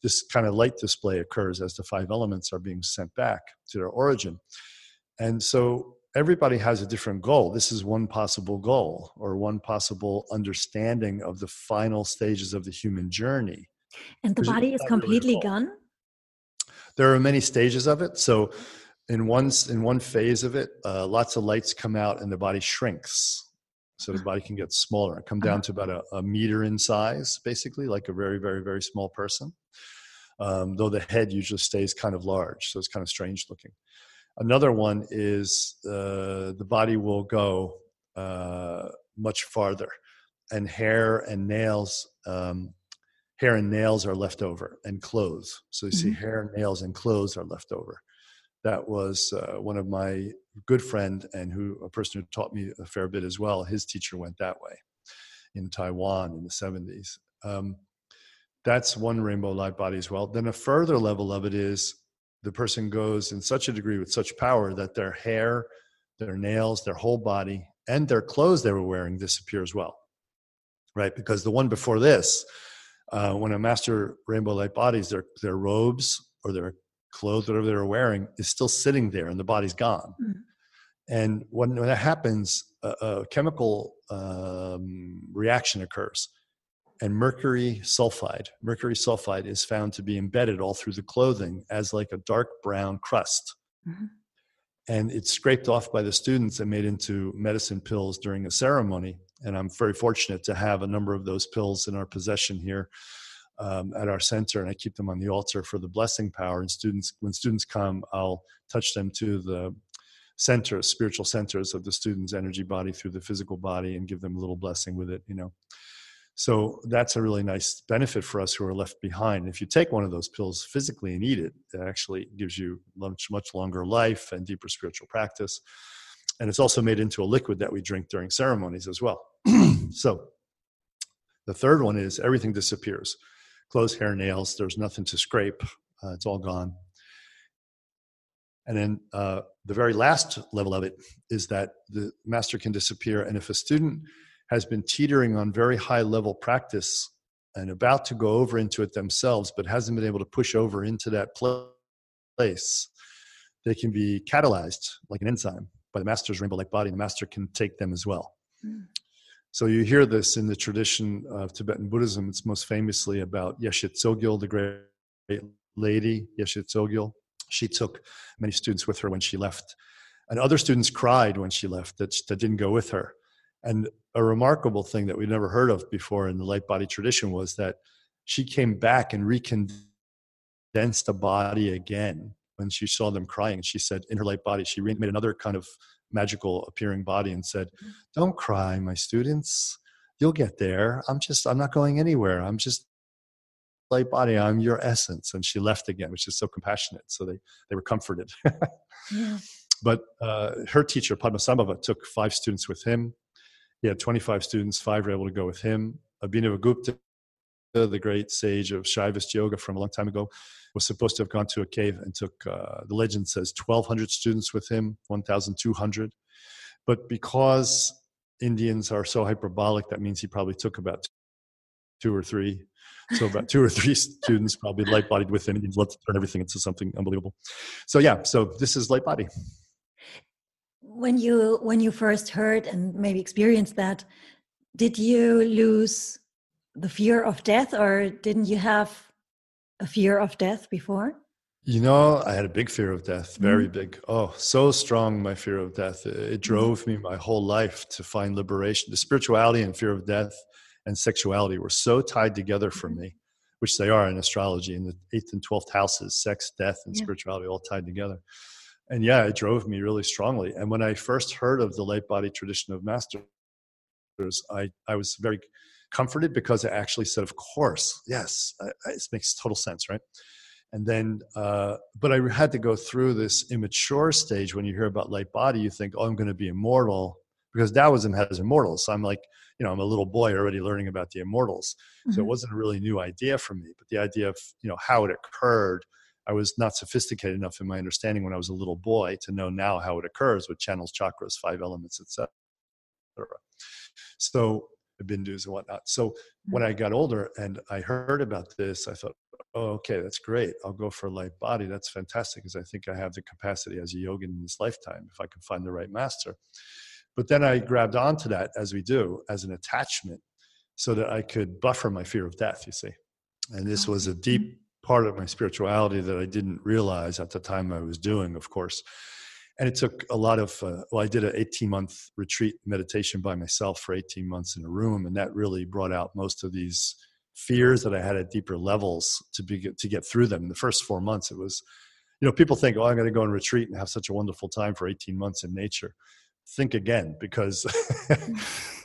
this kind of light display occurs as the five elements are being sent back to their origin and so everybody has a different goal. This is one possible goal or one possible understanding of the final stages of the human journey. And the body is completely gone? There are many stages of it. So in one in one phase of it, uh, lots of lights come out and the body shrinks. so the body can get smaller and come down to about a, a, meter in size, basically, like a very, very, very small person. Um, though the head usually stays kind of large, so it's kind of strange looking. Another one is uh, the body will go uh, much farther, and hair and nails, um, hair and nails are left over, and clothes. So you see, mm-hmm. hair, nails, and clothes are left over. That was uh, one of my good friend and who a person who taught me a fair bit as well. His teacher went that way in Taiwan in the 70s. Um, that's one rainbow light body as well. Then a further level of it is the person goes in such a degree with such power that their hair, their nails, their whole body, and their clothes they were wearing disappear as well. Right? Because the one before this, uh, when a master rainbow light bodies, their their robes or their clothes, whatever they were wearing, is still sitting there and the body's gone. Mm. And when, when that happens, a, a chemical um, reaction occurs. And mercury sulfide, mercury sulfide is found to be embedded all through the clothing as like a dark brown crust. Mm-hmm. And it's scraped off by the students and made into medicine pills during a ceremony. And I'm very fortunate to have a number of those pills in our possession here um, at our center, and I keep them on the altar for the blessing power. And students, when students come, I'll touch them to the centers, spiritual centers of the student's energy body through the physical body, and give them a little blessing with it. You know, so that's a really nice benefit for us who are left behind. If you take one of those pills physically and eat it, it actually gives you much much longer life and deeper spiritual practice. And it's also made into a liquid that we drink during ceremonies as well. so the third one is everything disappears clothes, hair, nails. There's nothing to scrape. Uh, it's all gone. And then uh, the very last level of it is that the master can disappear. And if a student has been teetering on very high level practice and about to go over into it themselves, but hasn't been able to push over into that place, they can be catalyzed like an enzyme by the master's rainbow like body. The master can take them as well. Mm. So you hear this in the tradition of Tibetan Buddhism. It's most famously about Yeshe Tsogyal, the great lady, Yeshe Tsogyal. She took many students with her when she left. And other students cried when she left that, that didn't go with her. And a remarkable thing that we'd never heard of before in the light body tradition was that she came back and recondensed the body again when she saw them crying. She said in her light body, she made another kind of magical appearing body and said, mm-hmm. Don't cry, my students. You'll get there. I'm just, I'm not going anywhere. I'm just light body. I'm your essence. And she left again, which is so compassionate. So they, they were comforted. yeah. But uh, her teacher, Padmasambhava, took five students with him. He had 25 students, five were able to go with him. Abhinavagupta, the great sage of Shaivist yoga from a long time ago, was supposed to have gone to a cave and took, uh, the legend says, 1,200 students with him, 1,200. But because Indians are so hyperbolic, that means he probably took about two or three. So about two or three students probably light bodied with him. Indians love to turn everything into something unbelievable. So yeah, so this is light body. When you when you first heard and maybe experienced that, did you lose the fear of death, or didn't you have a fear of death before? You know, I had a big fear of death, very mm. big. Oh, so strong, my fear of death. It, it mm. drove me my whole life to find liberation. The spirituality and fear of death and sexuality were so tied together for mm-hmm. me, which they are in astrology, in the eighth and 12th houses, sex, death, and yeah. spirituality all tied together. And yeah, it drove me really strongly. And when I first heard of the light body tradition of masters, I, I was very comforted because I actually said, "Of course, yes, I, I, it makes total sense, right?" And then, uh, but I had to go through this immature stage. When you hear about light body, you think, "Oh, I'm going to be immortal," because Taoism has immortals. So I'm like, you know, I'm a little boy already learning about the immortals. Mm-hmm. So it mm-hmm. wasn't a really new idea for me. But the idea of you know how it occurred, I was not sophisticated enough in my understanding when I was a little boy to know now how it occurs with channels, chakras, five elements, etc. So bindus and whatnot. So when mm-hmm. I got older and I heard about this, I thought, oh, okay, that's great. I'll go for a light body. That's fantastic because I think I have the capacity as a yogin in this lifetime if I can find the right master. But then I grabbed onto that, as we do, as an attachment so that I could buffer my fear of death, you see. And this was a deep mm-hmm. Part of my spirituality that I didn't realize at the time I was doing, of course. and it took a lot of uh, well i did an 18 month retreat meditation by myself for 18 months in a room and that really brought out most of these fears that i had at deeper levels to be to get through them in the first four months it was you know people think oh i'm going to go on retreat and have such a wonderful time for 18 months in nature think again because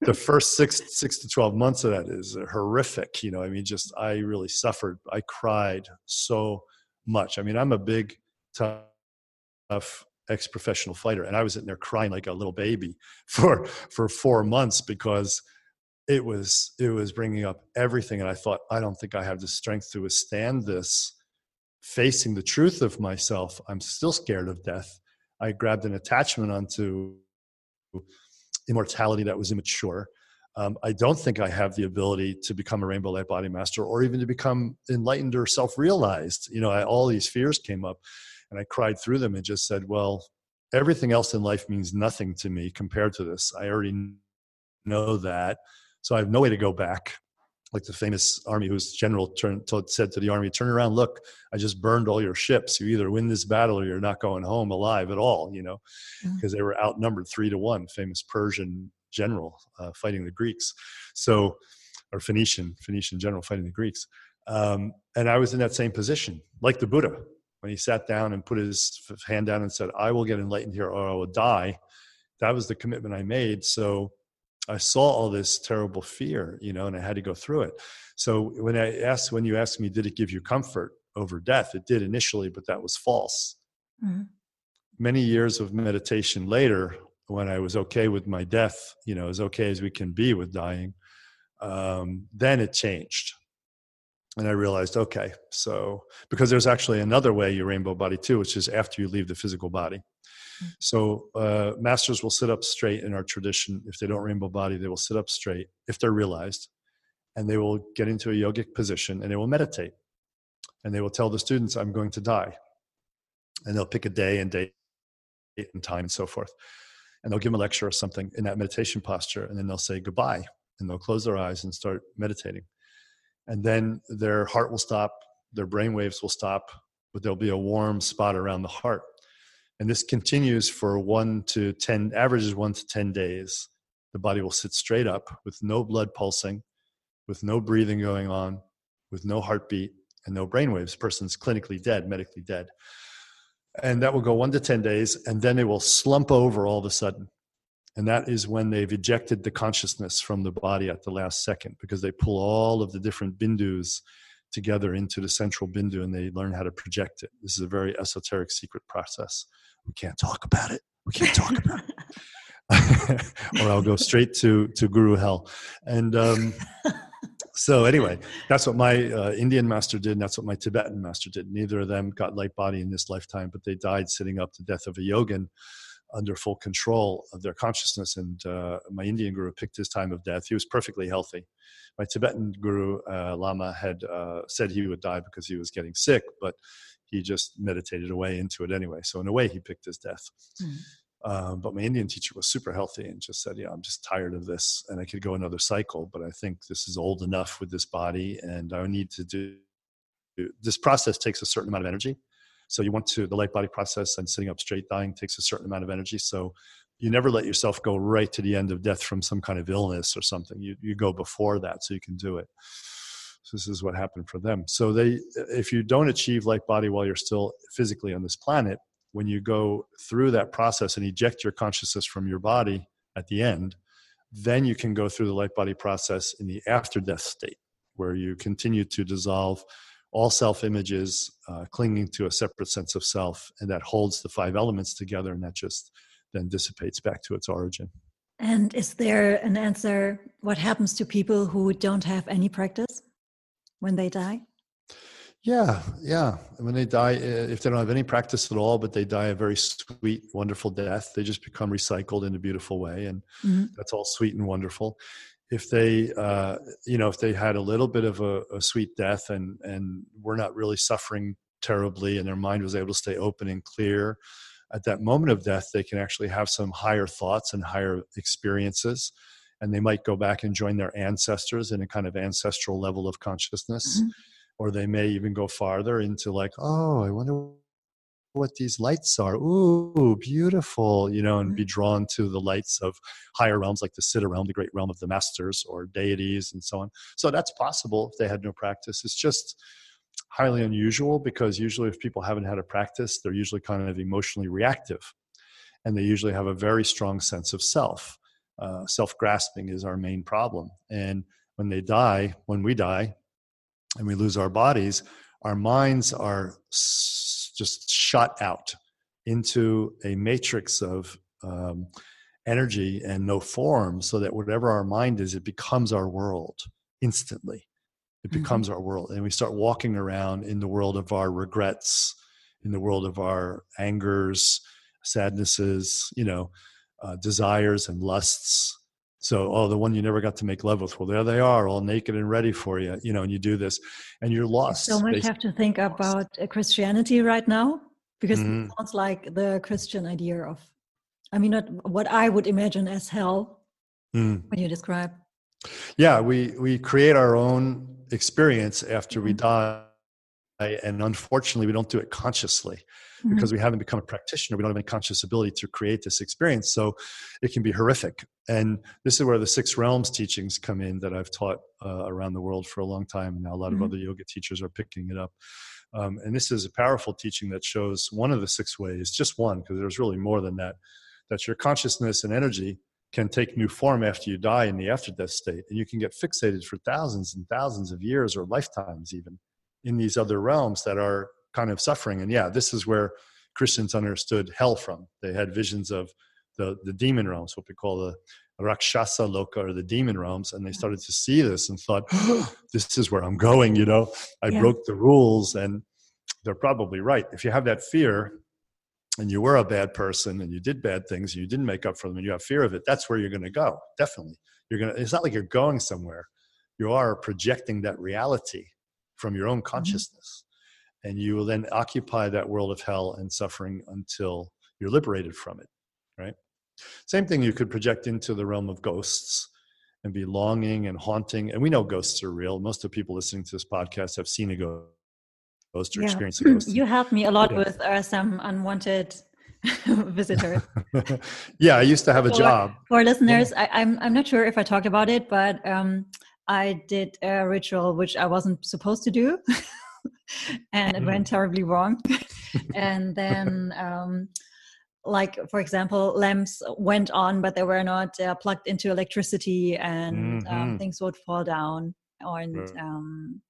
the, first six six to 12 months of that is horrific you know i mean just i really suffered. I cried so much. I mean i'm a big tough ex-professional fighter and i was in there crying like a little baby for for four months because it was it was bringing up everything and i thought i don't think i have the strength to withstand this facing the truth of myself. I'm still scared of death. I grabbed an attachment onto immortality that was immature um, i don't think i have the ability to become a rainbow light body master or even to become enlightened or self-realized you know I, all these fears came up and I cried through them and just said, well, everything else in life means nothing to me compared to this. I already know that. So I have no way to go back. Like the famous army whose general turned, told, said to the army, turn around, look, I just burned all your ships. You either win this battle or you're not going home alive at all, you know, because mm. they were outnumbered three to one, famous Persian general uh, fighting the Greeks. So, or Phoenician, Phoenician general fighting the Greeks. Um, and I was in that same position, like the Buddha when he sat down and put his hand down and said, I will get enlightened here or I will die, that was the commitment I made. So I saw all this terrible fear, you know, and I had to go through it. So when I asked, when you asked me, did it give you comfort over death? It did initially, but that was false. Mm-hmm. Many years of meditation later, when I was okay with my death, you know, as okay as we can be with dying, um, then it changed and I realized, okay, so because there's actually another way you rainbow body too, which is after you leave the physical body. So uh, masters will sit up straight in our tradition. If they don't rainbow body, they will sit up straight if they're realized, and they will get into a yogic position and they will meditate, and they will tell the students, "I'm going to die," and they'll pick a day and date and time and so forth, and they'll give them a lecture or something in that meditation posture, and then they'll say goodbye, and they'll close their eyes and start meditating and then their heart will stop, their brain waves will stop, but there'll be a warm spot around the heart. And this continues for one to 10, averages one to 10 days. The body will sit straight up with no blood pulsing, with no breathing going on, with no heartbeat, and no brain waves. Person's clinically dead, medically dead. And that will go one to 10 days, and then they will slump over all of a sudden. And that is when they've ejected the consciousness from the body at the last second because they pull all of the different bindus together into the central bindu and they learn how to project it. This is a very esoteric secret process. We can't talk about it. We can't talk about it. or I'll go straight to, to Guru Hell. And um, so, anyway, that's what my uh, Indian master did, and that's what my Tibetan master did. Neither of them got light body in this lifetime, but they died sitting up the death of a yogin under full control of their consciousness. And uh, my Indian guru picked his time of death. He was perfectly healthy. My Tibetan guru, uh, Lama, had uh, said he would die because he was getting sick, but he just meditated away into it anyway. So, in a way, he picked his death. Mm. but my Indian teacher was super healthy and just said, Yeah, I'm just tired of this and I could go another cycle, but I think this is old enough with this body and I need to do this process takes a certain amount of energy so you want to the light body process and sitting up straight dying takes a certain amount of energy. So you never let yourself go right to the end of death from some kind of illness or something. You you go before that so you can do it. So this is what happened for them. So they if you don't achieve light body while you're still physically on this planet, when you go through that process and eject your consciousness from your body at the end, then you can go through the light body process in the after death state where you continue to dissolve all self images uh, clinging to a separate sense of self, and that holds the five elements together, and that just then dissipates back to its origin. And is there an answer? What happens to people who don't have any practice when they die? Yeah, yeah. When they die, if they don't have any practice at all, but they die a very sweet, wonderful death, they just become recycled in a beautiful way, and mm-hmm. that's all sweet and wonderful if they uh, you know if they had a little bit of a, a, sweet death and and were not really suffering terribly and their mind was able to stay open and clear at that moment of death they can actually have some higher thoughts and higher experiences and they might go back and join their ancestors in a kind of ancestral level of consciousness mm-hmm. or they may even go farther into like oh i wonder what these lights are. Ooh, beautiful, you know, and be mm-hmm. drawn to the lights of higher realms like the Siddha realm, the great realm of the masters or deities and so on. So that's possible if they had no practice. It's just highly unusual because usually if people haven't had a practice, they're usually kind of emotionally reactive and they usually have a very strong sense of self. Uh, self grasping is our main problem. And when they die, when we die, and we lose our bodies, our minds are just shut out into a matrix of um, energy and no form so that whatever our mind is it becomes our world instantly it mm-hmm. becomes our world and we start walking around in the world of our regrets in the world of our angers sadnesses you know uh, desires and lusts so, oh, the one you never got to make love with. Well, there they are, all naked and ready for you. You know, and you do this, and you're lost. So much have to think about uh, Christianity right now because mm-hmm. it sounds like the Christian idea of, I mean, not what I would imagine as hell mm. when you describe. Yeah, we we create our own experience after mm-hmm. we die, and unfortunately, we don't do it consciously mm-hmm. because we haven't become a practitioner. We don't have any conscious ability to create this experience. So it can be horrific. And this is where the six realms teachings come in that I've taught uh, around the world for a long time. And now a lot mm-hmm. of other yoga teachers are picking it up. Um, and this is a powerful teaching that shows one of the six ways, just one, because there's really more than that, that your consciousness and energy can take new form after you die in the after death state. And you can get fixated for thousands and thousands of years or lifetimes even in these other realms that are kind of suffering. And yeah, this is where Christians understood hell from. They had visions of the, the demon realms, what we call the Rakshasa Loka or the demon realms, and they started to see this and thought, oh, this is where I'm going, you know. I yeah. broke the rules, and they're probably right. If you have that fear and you were a bad person and you did bad things and you didn't make up for them and you have fear of it, that's where you're gonna go. Definitely. You're gonna it's not like you're going somewhere. You are projecting that reality from your own mm-hmm. consciousness and you will then occupy that world of hell and suffering until you're liberated from it right? Same thing you could project into the realm of ghosts and be longing and haunting and we know ghosts are real. Most of the people listening to this podcast have seen a ghost or yeah. experienced a ghost. You helped me a lot yeah. with uh, some unwanted visitors yeah i used to have a for, job. for listeners I, am I'm, I'm not sure if i talked about it but um, i did a ritual which i wasn't supposed to do and it went terribly wrong. and then, um, like for example, lamps went on, but they were not uh, plugged into electricity, and um, mm-hmm. um, things would fall down, and um,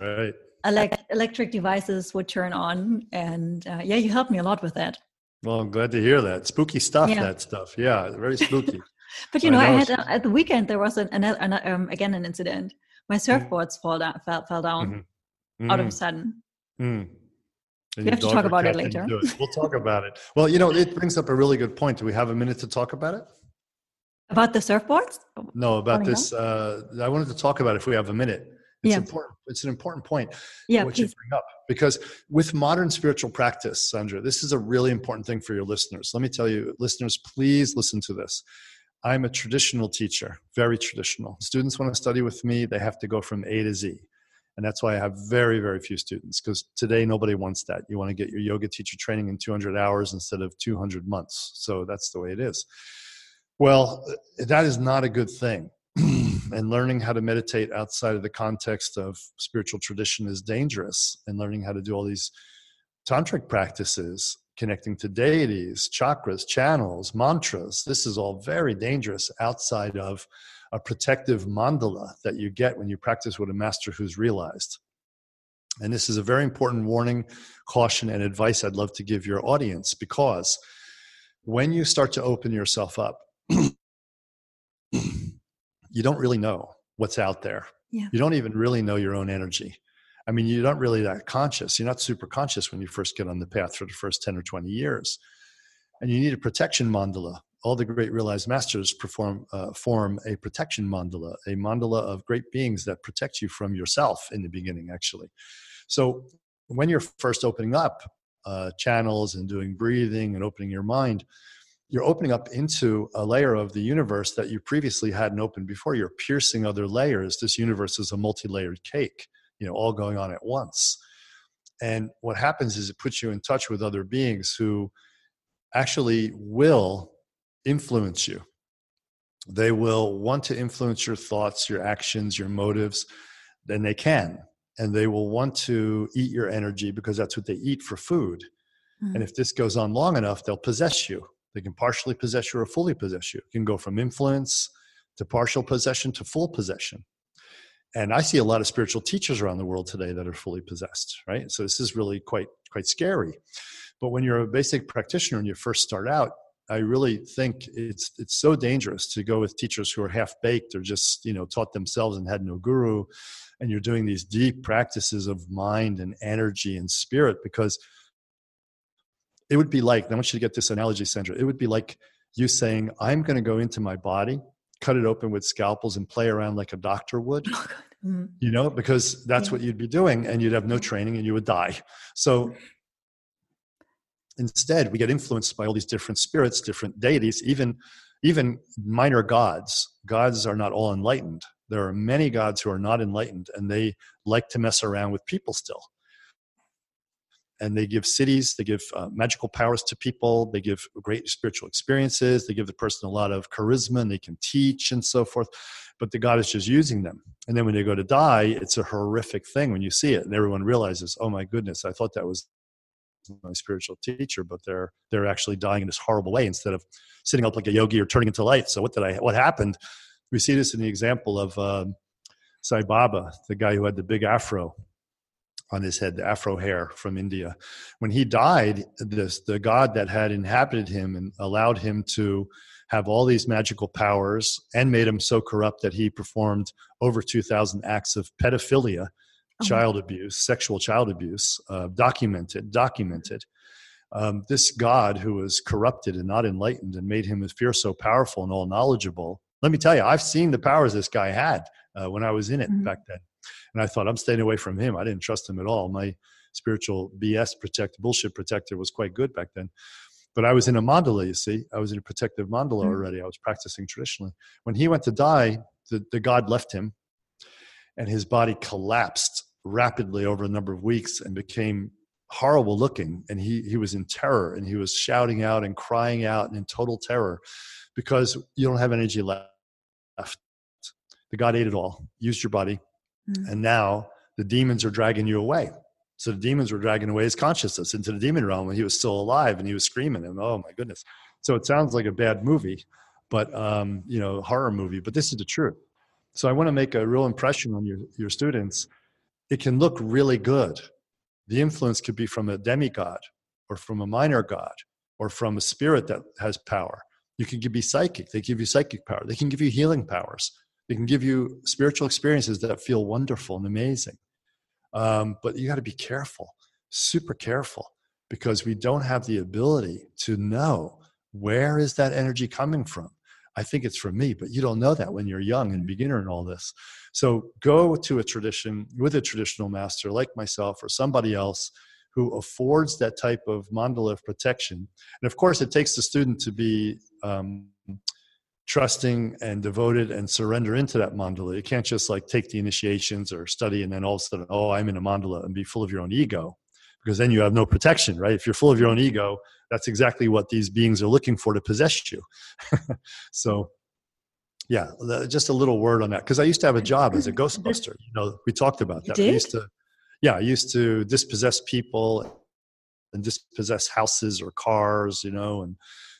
right. Elect- electric devices would turn on, and uh, yeah, you helped me a lot with that. Well, I'm glad to hear that. Spooky stuff. Yeah. That stuff. Yeah, very spooky. but you know, I, know I had uh, at the weekend there was an, an, an um, again an incident. My mm-hmm. surfboards mm-hmm. fall down, fell, fell down. Mm-hmm mm. out of a mm. sudden. Mm. We have to talk about it later. It. We'll talk about it. Well, you know, it brings up a really good point. Do we have a minute to talk about it? About the surfboards? No, about this. Uh, I wanted to talk about it if we have a minute. It's yeah. important. It's an important point. Yeah, what please. you bring up because with modern spiritual practice, Sandra, this is a really important thing for your listeners. Let me tell you, listeners, please listen to this. I'm a traditional teacher, very traditional. Students want to study with me; they have to go from A to Z. And that's why I have very, very few students because today nobody wants that. You want to get your yoga teacher training in 200 hours instead of 200 months. So that's the way it is. Well, uh, that is not a good thing. and learning how to meditate outside of the context of spiritual tradition is dangerous. And learning how to do all these tantric practices, connecting to deities, chakras, channels, mantras, this is all very dangerous outside of a protective mandala that you get when you practice with a master who's realized. And this is a very important warning, caution, and advice I'd love to give your audience because when you start to open yourself up, you don't really know what's out there. Yeah. You don't even really know your own energy. I mean, you're not really that conscious. You're not super conscious when you first get on the path for the first 10 or 20 years. And you need a protection mandala all the great realized masters perform uh, form a protection mandala, a mandala of great beings that protect you from yourself in the beginning, actually. So when you're first opening up uh, channels and doing breathing and opening your mind, you're opening up into a layer of the universe that you previously hadn't opened before. You're piercing other layers. This universe is a multi-layered cake, you know, all going on at once. And what happens is it puts you in touch with other beings who actually will influence you. They will want to influence your thoughts, your actions, your motives, then they can. And they will want to eat your energy because that's what they eat for food. Mm-hmm. And if this goes on long enough, they'll possess you. They can partially possess you or fully possess you. It can go from influence to partial possession to full possession. And I see a lot of spiritual teachers around the world today that are fully possessed, right? So this is really quite quite scary. But when you're a basic practitioner and you first start out, I really think it's it's so dangerous to go with teachers who are half baked or just you know taught themselves and had no guru, and you're doing these deep practices of mind and energy and spirit because it would be like, I want you to get this analogy, Sandra. It would be like you saying, I'm going to go into my body, cut it open with scalpels, and play around like a doctor would. Oh, mm-hmm. You know, because that's what you'd be doing, and you'd have no training and you would die. So instead, we get influenced by all these different spirits, different deities, even even minor gods. Gods are not all enlightened. There are many gods who are not enlightened, and they like to mess around with people still and they give siddhis they give uh, magical powers to people they give great spiritual experiences they give the person a lot of charisma and they can teach and so forth but the god is just using them and then when they go to die it's a horrific thing when you see it and everyone realizes oh my goodness i thought that was my spiritual teacher but they're they're actually dying in this horrible way instead of sitting up like a yogi or turning into light so what did i what happened we see this in the example of um, sai baba the guy who had the big afro on his head, the afro hair from India. When he died, this the god that had inhabited him and allowed him to have all these magical powers and made him so corrupt that he performed over 2,000 acts of pedophilia. Child abuse, sexual child abuse, uh, documented, documented. Um, this God who was corrupted and not enlightened and made him appear so powerful and all knowledgeable. Let me tell you, I've seen the powers this guy had uh, when I was in it mm-hmm. back then. And I thought, I'm staying away from him. I didn't trust him at all. My spiritual BS protect bullshit protector was quite good back then. But I was in a mandala, you see. I was in a protective mandala mm-hmm. already. I was practicing traditionally. When he went to die, the, the god left him and his body collapsed rapidly over a number of weeks and became horrible looking and he he was in terror and he was shouting out and crying out and in total terror because you don't have energy left the god ate it all used your body Mm. And now the demons are dragging you away. So the demons were dragging away his consciousness into the demon realm when he was still alive and he was screaming and oh my goodness. So it sounds like a bad movie, but um, you know, horror movie, but this is the truth. So I want to make a real impression on your, your students. It can look really good. The influence could be from a demigod or from a minor god or from a spirit that has power. You can be psychic. They give you psychic power. They can give you healing powers. They can give you spiritual experiences that feel wonderful and amazing. Um, but you got to be careful, super careful, because we don't have the ability to know where is that energy coming from. I think it's from me, but you don't know that when you're young and beginner in all this. So go to a tradition with a traditional master like myself or somebody else who affords that type of mandala of protection. And of course, it takes the student to be um, trusting and devoted and surrender into that mandala. You can't just like take the initiations or study and then all of a sudden, oh, I'm in a mandala and be full of your own ego because then you have no protection, right? If you're full of your own ego, that's exactly what these beings are looking for to possess you. so, yeah, just a little word on that because I used to have a job as a Ghostbuster. You know, we talked about that. I used to, yeah, I used to dispossess people and dispossess houses or cars, you know, and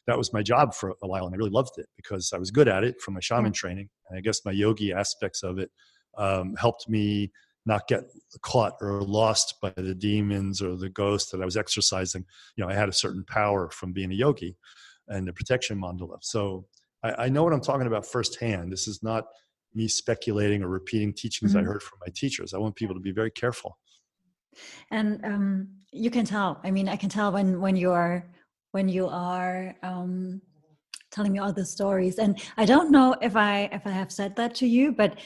that was my job for a while and i really loved it because i was good at it from my shaman training and i guess my yogi aspects of it um, helped me not get caught or lost by the demons or the ghosts that i was exercising. You know i had a certain power from being a yogi and the protection mandala. So I, I know what i'm talking about firsthand. This is not me speculating or repeating teachings mm-hmm. i heard from my teachers. I want people to be very careful. And um, you can tell. I mean i can tell when when you are when you are um, telling me all the stories. And I don't know if I if I have said that to you, but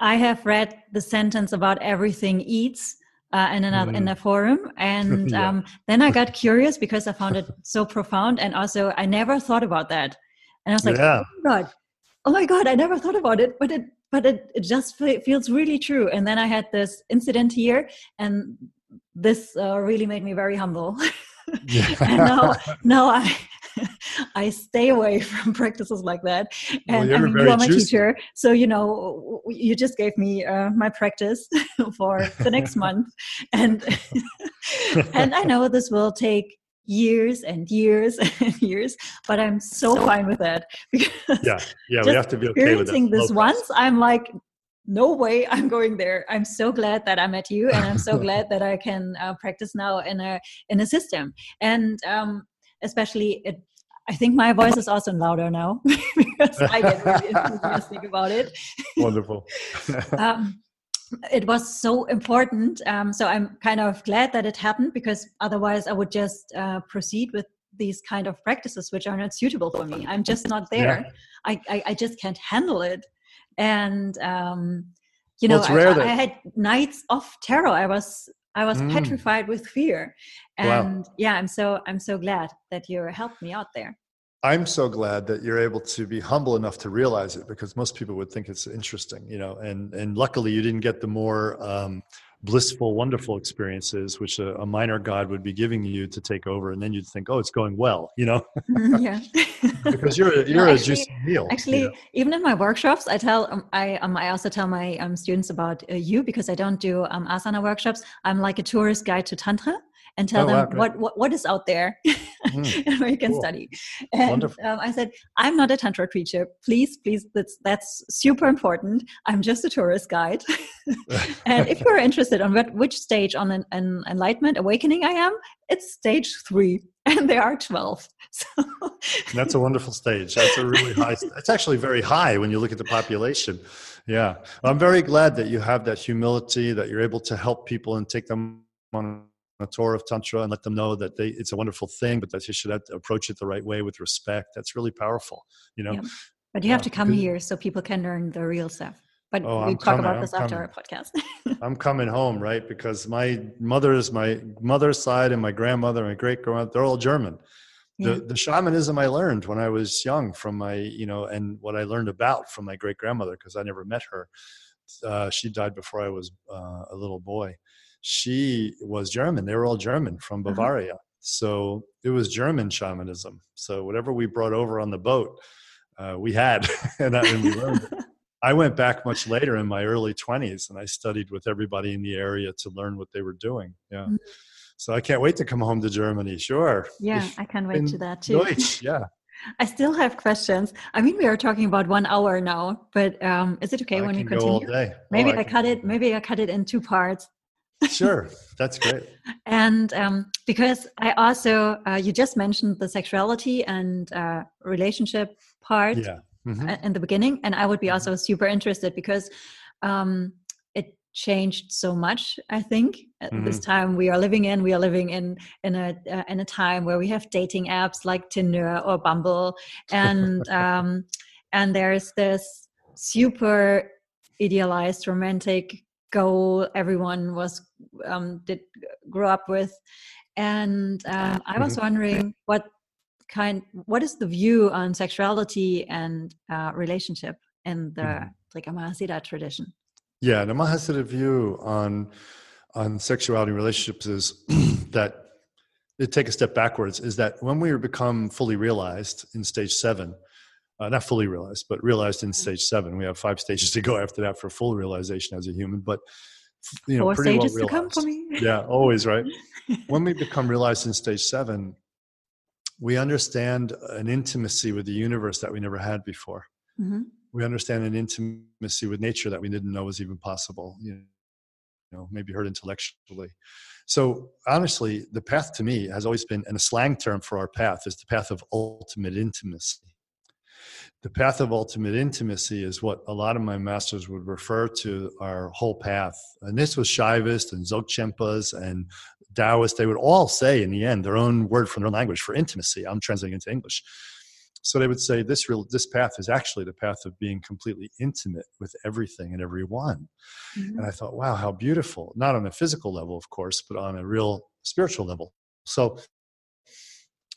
I have read the sentence about everything eats. Uh, in, a, mm. in a forum and yeah. um, then i got curious because i found it so profound and also i never thought about that and i was like yeah. oh my god oh my god i never thought about it but it but it, it just feels really true and then i had this incident here and this uh, really made me very humble. and now, now I I stay away from practices like that. And well, I mean, you are my juicy. teacher, so you know, you just gave me uh, my practice for the next month, and and I know this will take years and years and years, but I'm so, so fine with that because yeah, yeah, we have to be okay experiencing this once. I'm like, no way i'm going there i'm so glad that i met you and i'm so glad that i can uh, practice now in a in a system and um, especially it I think my voice is also louder now because I get really enthusiastic about it. Wonderful. um, it was so important. Um, so I'm kind of glad that it happened because otherwise I would just uh, proceed with these kind of practices which are not suitable for me. I'm just not there. Yeah. I, I, I, just can't handle it. And um, you know, well, I, I, had nights of terror. I was I was mm. petrified with fear. And wow. yeah, I'm so I'm so glad that you helped me out there. I'm so glad that you're able to be humble enough to realize it because most people would think it's interesting, you know, and and luckily you didn't get the more um, blissful, wonderful experiences, which a, a, minor God would be giving you to take over, and then you'd think, oh, it's going well, you know? Mm, yeah. because you're a, you're no, actually, a juicy meal. Actually, you know? even in my workshops, I tell um, I um, I also tell my um, students about uh, you because I don't do um, asana workshops. I'm like a tourist guide to tantra and tell oh, them wow, what, what, what is out there mm, where you can cool. study. And um, I said, I'm not a tantra teacher. Please, please, that's that's super important. I'm just a tourist guide. and if you're interested on what, which stage on an, an enlightenment awakening I am, it's stage three, and there are twelve. So that's a wonderful stage. That's a really high. It's actually very high when you look at the population. Yeah, I'm very glad that you have that humility, that you're able to help people and take them on a tour of tantra and let them know that they it's a wonderful thing but that you should approach it the right way with respect. That's really powerful you know? Yeah. but you have to come here so people can learn the real stuff. But oh, we I'm talk coming, about this I'm after coming. our podcast. I'm coming home right? Because my mother's my mother's side and my grandmother and my great grandmother they're all german. The, yeah. the shamanism i learned when i was young from my you know and what i learned about from my great grandmother because i never met her uh, she died before i was uh, a little boy she was German. They were all German from uh-huh. Bavaria. Uh-huh. So it was German shamanism. So whatever we brought over on the boat, uh, we had, and, I, and we. I went back much later in my early 20s and I studied with everybody in the area to learn what they were doing. Yeah. Mm-hmm. So I can't wait to come home to Germany. Sure. Yeah, I can't wait to that too. Deutsch, yeah. I still have questions. I mean, we are talking about one hour now, but um, is it okay I when we continue? Maybe oh, I, I cut it. Maybe I cut it in two parts sure that's great and um, because i also uh, you just mentioned the sexuality and uh, relationship part yeah. mm-hmm. in the beginning and i would be mm-hmm. also super interested because um, it changed so much i think at mm-hmm. this time we are living in we are living in in a uh, in a time where we have dating apps like tinder or bumble and um, and there's this super idealized romantic goal everyone was um, did grow up with and um, i was mm-hmm. wondering what kind what is the view on sexuality and uh, relationship in the mm-hmm. like mahasiddha tradition yeah the mahasiddha view on on sexuality and relationships is that to take a step backwards is that when we become fully realized in stage seven uh, not fully realized, but realized in mm. stage seven. We have five stages to go after that for full realization as a human. But you know, Four pretty stages well realized. to come for me. yeah, always right. when we become realized in stage seven, we understand an intimacy with the universe that we never had before. Mm-hmm. We understand an intimacy with nature that we didn't know was even possible. You know, maybe heard intellectually. So honestly, the path to me has always been, and a slang term for our path is the path of ultimate intimacy the path of ultimate intimacy is what a lot of my masters would refer to our whole path. And this was Shaivist and Dzogchenpas and Taoist. They would all say in the end their own word from their language for intimacy. I'm translating into English. So they would say this real this path is actually the path of being completely intimate with everything and everyone. Mm-hmm. And I thought, wow, how beautiful. Not on a physical level, of course, but on a real spiritual level. So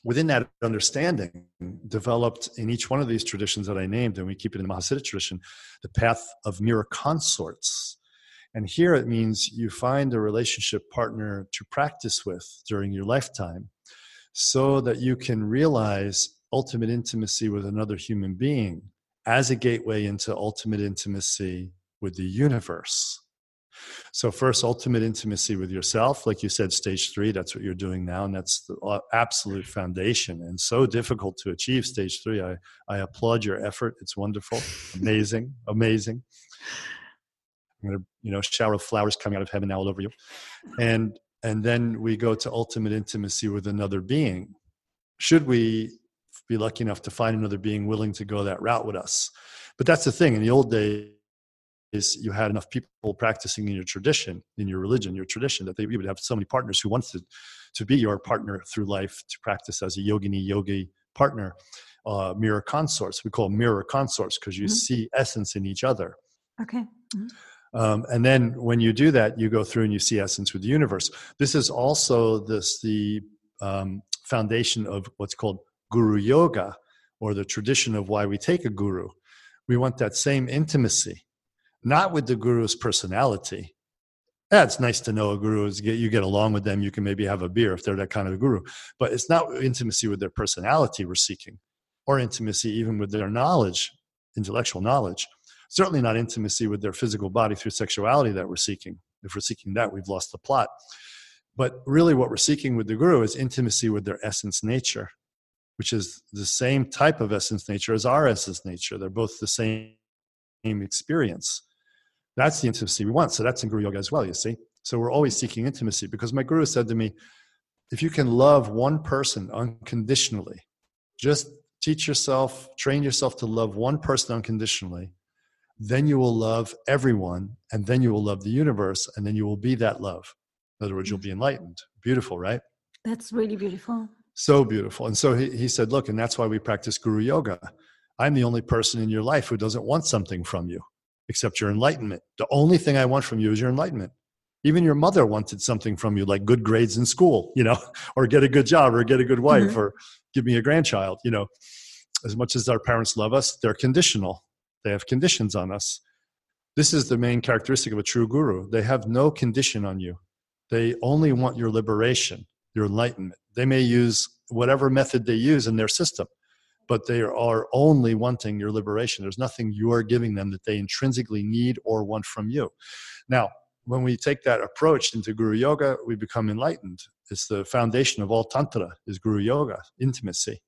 within that understanding, developed in each one of these traditions that I named, and we keep it in the Mahasiddha tradition, the path of mirror consorts. And here it means you find a relationship partner to practice with during your lifetime so that you can realize ultimate intimacy with another human being as a gateway into ultimate intimacy with the universe. So, first, ultimate intimacy with yourself. Like you said, stage three, that's what you're doing now. And that's the uh, absolute foundation and so difficult to achieve stage three. I, I applaud your effort. It's wonderful, amazing, amazing. I'm going to, you know, shower of flowers coming out of heaven now all over you. And, and then we go to ultimate intimacy with another being. Should we be lucky enough to find another being willing to go that route with us? But that's the thing. In the old days, is you had enough people practicing in your tradition, in your religion, your tradition, that they, you would have so many partners who wanted to be your partner through life to practice as a yogini yogi partner, uh, mirror consorts. We call mirror consorts because you mm-hmm. see essence in each other. Okay. Mm-hmm. Um, and then when you do that, you go through and you see essence with the universe. This is also this the um, foundation of what's called guru yoga, or the tradition of why we take a guru. We want that same intimacy not with the guru's personality. Yeah, it's nice to know a guru is get you get along with them. You can maybe have a beer if they're that kind of a guru, but it's not intimacy with their personality we're seeking, or intimacy even with their knowledge, intellectual knowledge. Certainly not intimacy with their physical body through sexuality that we're seeking. If we're seeking that, we've lost the plot. But really, what we're seeking with the guru is intimacy with their essence nature, which is the same type of essence nature as our essence nature. They're both the same experience. That's the intimacy we want. So that's in Guru Yoga as well, you see. So we're always seeking intimacy because my Guru said to me, if you can love one person unconditionally, just teach yourself, train yourself to love one person unconditionally, then you will love everyone, and then you will love the universe, and then you will be that love. In other words, you'll be mm. enlightened. Beautiful, right? That's really beautiful. So beautiful. And so he, he said, Look, and that's why we practice Guru Yoga. I'm the only person in your life who doesn't want something from you except your enlightenment. The only thing I want from you is your enlightenment. Even your mother wanted something from you, like good grades in school, you know, or get a good job, or get a good wife, mm-hmm. or give me a grandchild. You know, as much as our parents love us, they're conditional. They have conditions on us. This is the main characteristic of a true guru. They have no condition on you. They only want your liberation, your enlightenment. They may use whatever method they use in their system but they are only wanting your liberation. There's nothing you are giving them that they intrinsically need or want from you. Now, when we take that approach into Guru Yoga, we become enlightened. It's the foundation of all Tantra, is Guru Yoga, intimacy.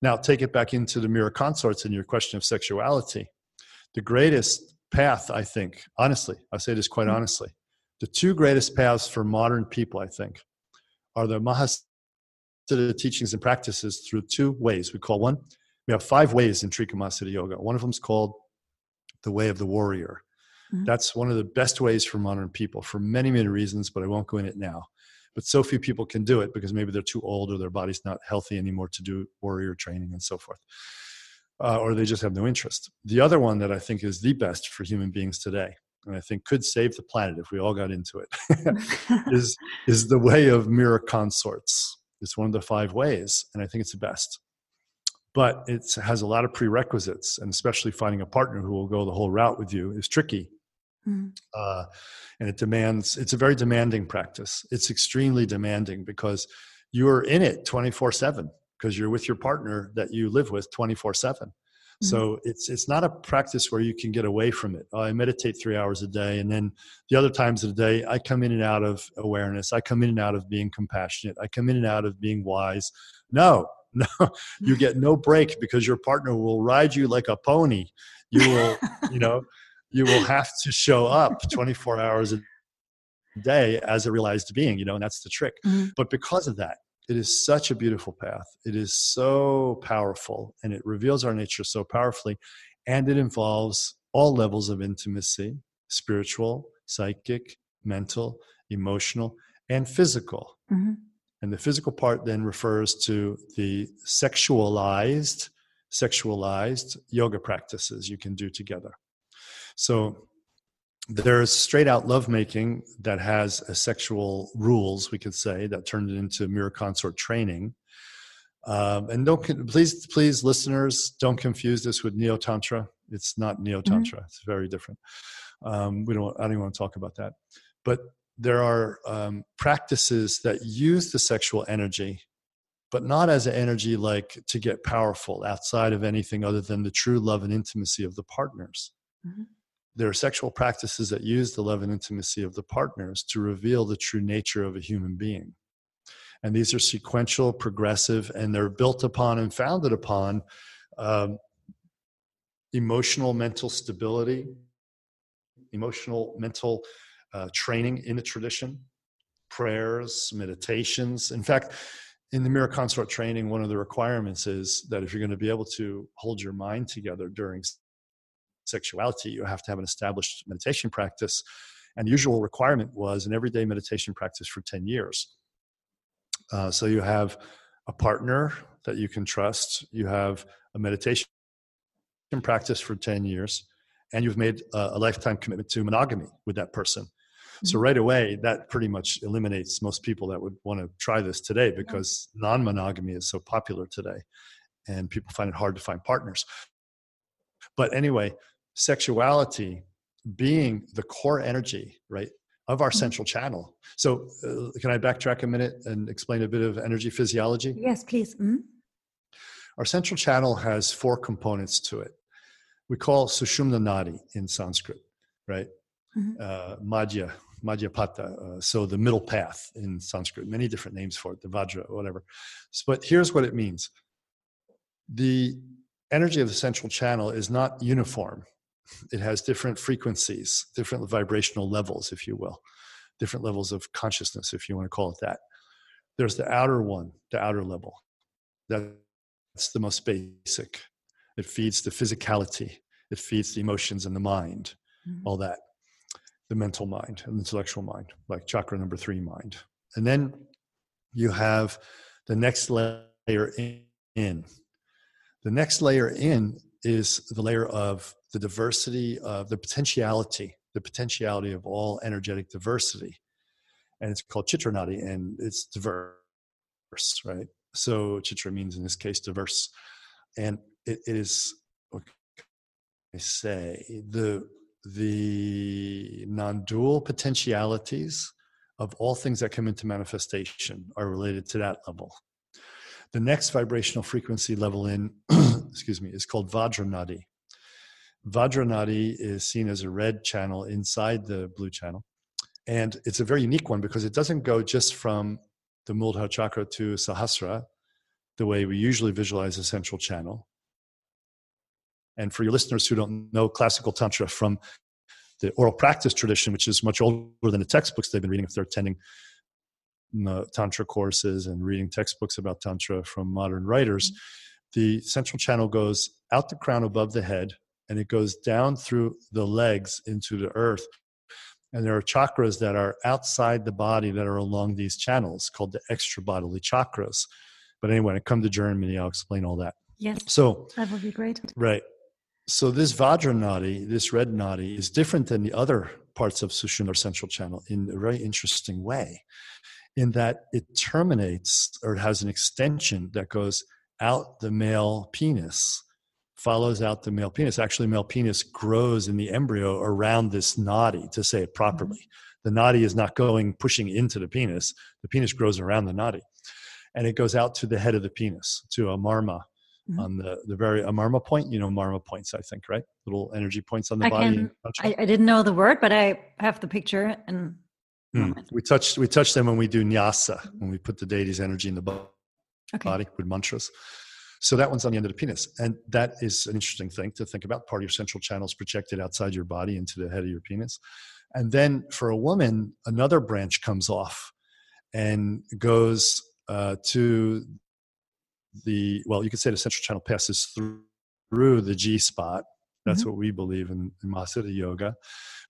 Now, take it back into the mirror consorts and your question of sexuality. The greatest path, I think, honestly, I say this quite mm-hmm. honestly, the two greatest paths for modern people, I think, are the Mahas the teachings and practices through two ways. We call one, we have five ways in Trika Mahasiddha Yoga. One of them is called the way of the warrior. Mm-hmm. That's one of the best ways for modern people for many, many reasons, but I won't go in it now. But so few people can do it because maybe they're too old or their body's not healthy anymore to do warrior training and so forth. Uh, or they just have no interest. The other one that I think is the best for human beings today, and I think could save the planet if we all got into it, is is the way of mirror consorts. It's one of the five ways, and I think it's the best. But it has a lot of prerequisites, and especially finding a partner who will go the whole route with you is tricky. Mm-hmm. Uh, and it demands, it's a very demanding practice. It's extremely demanding because you're in it 24 7 because you're with your partner that you live with 24 7 Mm-hmm. So it's it's not a practice where you can get away from it. I meditate three hours a day, and then the other times of the day, I come in and out of awareness. I come in and out of being compassionate. I come in and out of being wise. No, no, you get no break because your partner will ride you like a pony. You will, you know, you will have to show up 24 hours a day as a realized being. You know, and that's the trick. Mm-hmm. But because of that, it is such a beautiful path. It is so powerful and it reveals our nature so powerfully. And it involves all levels of intimacy spiritual, psychic, mental, emotional, and physical. Mm-hmm. And the physical part then refers to the sexualized, sexualized yoga practices you can do together. So there's straight out lovemaking that has a sexual rules we could say that turned it into mirror consort training um, and don't please please listeners don't confuse this with neo tantra it's not neo tantra mm-hmm. it's very different Um, we don't. I don't even want to talk about that. But there are um, practices that use the sexual energy, but not as an energy like to get powerful outside of anything other than the true love and intimacy of the partners. Mm-hmm. There are sexual practices that use the love and intimacy of the partners to reveal the true nature of a human being. And these are sequential, progressive, and they're built upon and founded upon um, emotional, mental stability, emotional, mental uh, training in the tradition, prayers, meditations. In fact, in the mirror consort training, one of the requirements is that if you're going to be able to hold your mind together during sexuality, you have to have an established meditation practice. And the usual requirement was an everyday meditation practice for 10 years. Uh, so you have a partner that you can trust, you have a meditation practice for 10 years, and you've made a, a lifetime commitment to monogamy with that person. So mm-hmm. right away, that pretty much eliminates most people that would want to try this today because non-monogamy is so popular today, and people find it hard to find partners. But anyway, sexuality being the core energy, right, of our mm-hmm. central channel. So, uh, can I backtrack a minute and explain a bit of energy physiology? Yes, please. Mm-hmm. Our central channel has four components to it. We call Sushumna Nadi in Sanskrit, right? Mm-hmm. Uh, Madhya, Madhyapata, uh, so the middle path in Sanskrit, many different names for it, the Vajra, whatever. So, but here's what it means the energy of the central channel is not uniform. It has different frequencies, different vibrational levels, if you will, different levels of consciousness, if you want to call it that. There's the outer one, the outer level. That's the most basic. It feeds the physicality, it feeds the emotions and the mind, mm-hmm. all that the mental mind and intellectual mind, like chakra number three mind. And then you have the next layer in. The next layer in is the layer of the diversity of the potentiality, the potentiality of all energetic diversity. And it's called Chitranadi and it's diverse, right? So Chitra means in this case diverse. And it, it is, what I say, the the non dual potentialities of all things that come into manifestation are related to that level. The next vibrational frequency level in, excuse me, is called Vajranadi. Vajranadi is seen as a red channel inside the blue channel. And it's a very unique one because it doesn't go just from the Muladhara chakra to Sahasra, the way we usually visualize a central channel. And for your listeners who don't know classical Tantra from the oral practice tradition, which is much older than the textbooks they've been reading if they're attending Tantra courses and reading textbooks about Tantra from modern writers, mm-hmm. The central channel goes out the crown above the head and it goes down through the legs into the earth. And there are chakras that are outside the body that are along these channels called the extra bodily chakras. But anyway, when I come to Germany, I'll explain all that. Yes. So that would be great. Right. So this Vajra Nadi, this red Nadi, is different than the other parts of Sushumna central channel in a very interesting way, in that it terminates or it has an extension that goes out the male penis, follows out the male penis. Actually, male penis grows in the embryo around this Nadi, to say it properly. Mm-hmm. The Nadi is not going pushing into the penis. The penis grows around the Nadi, and it goes out to the head of the penis, to a marma, mm-hmm. on the the very a marma point. You know marma points, I think, right? Little energy points on the I body. Can, I, I, didn't know the word, but I have the picture and. Mm. We touch we touch them when we do nyasa when we put the deity's energy in the body okay. with mantras. So that one's on the end of the penis, and that is an interesting thing to think about. Part of your central channel is projected outside your body into the head of your penis, and then for a woman, another branch comes off and goes uh, to the well, you could say the central channel passes through, through the G spot. That's mm-hmm. what we believe in, in Mahasiddha yoga.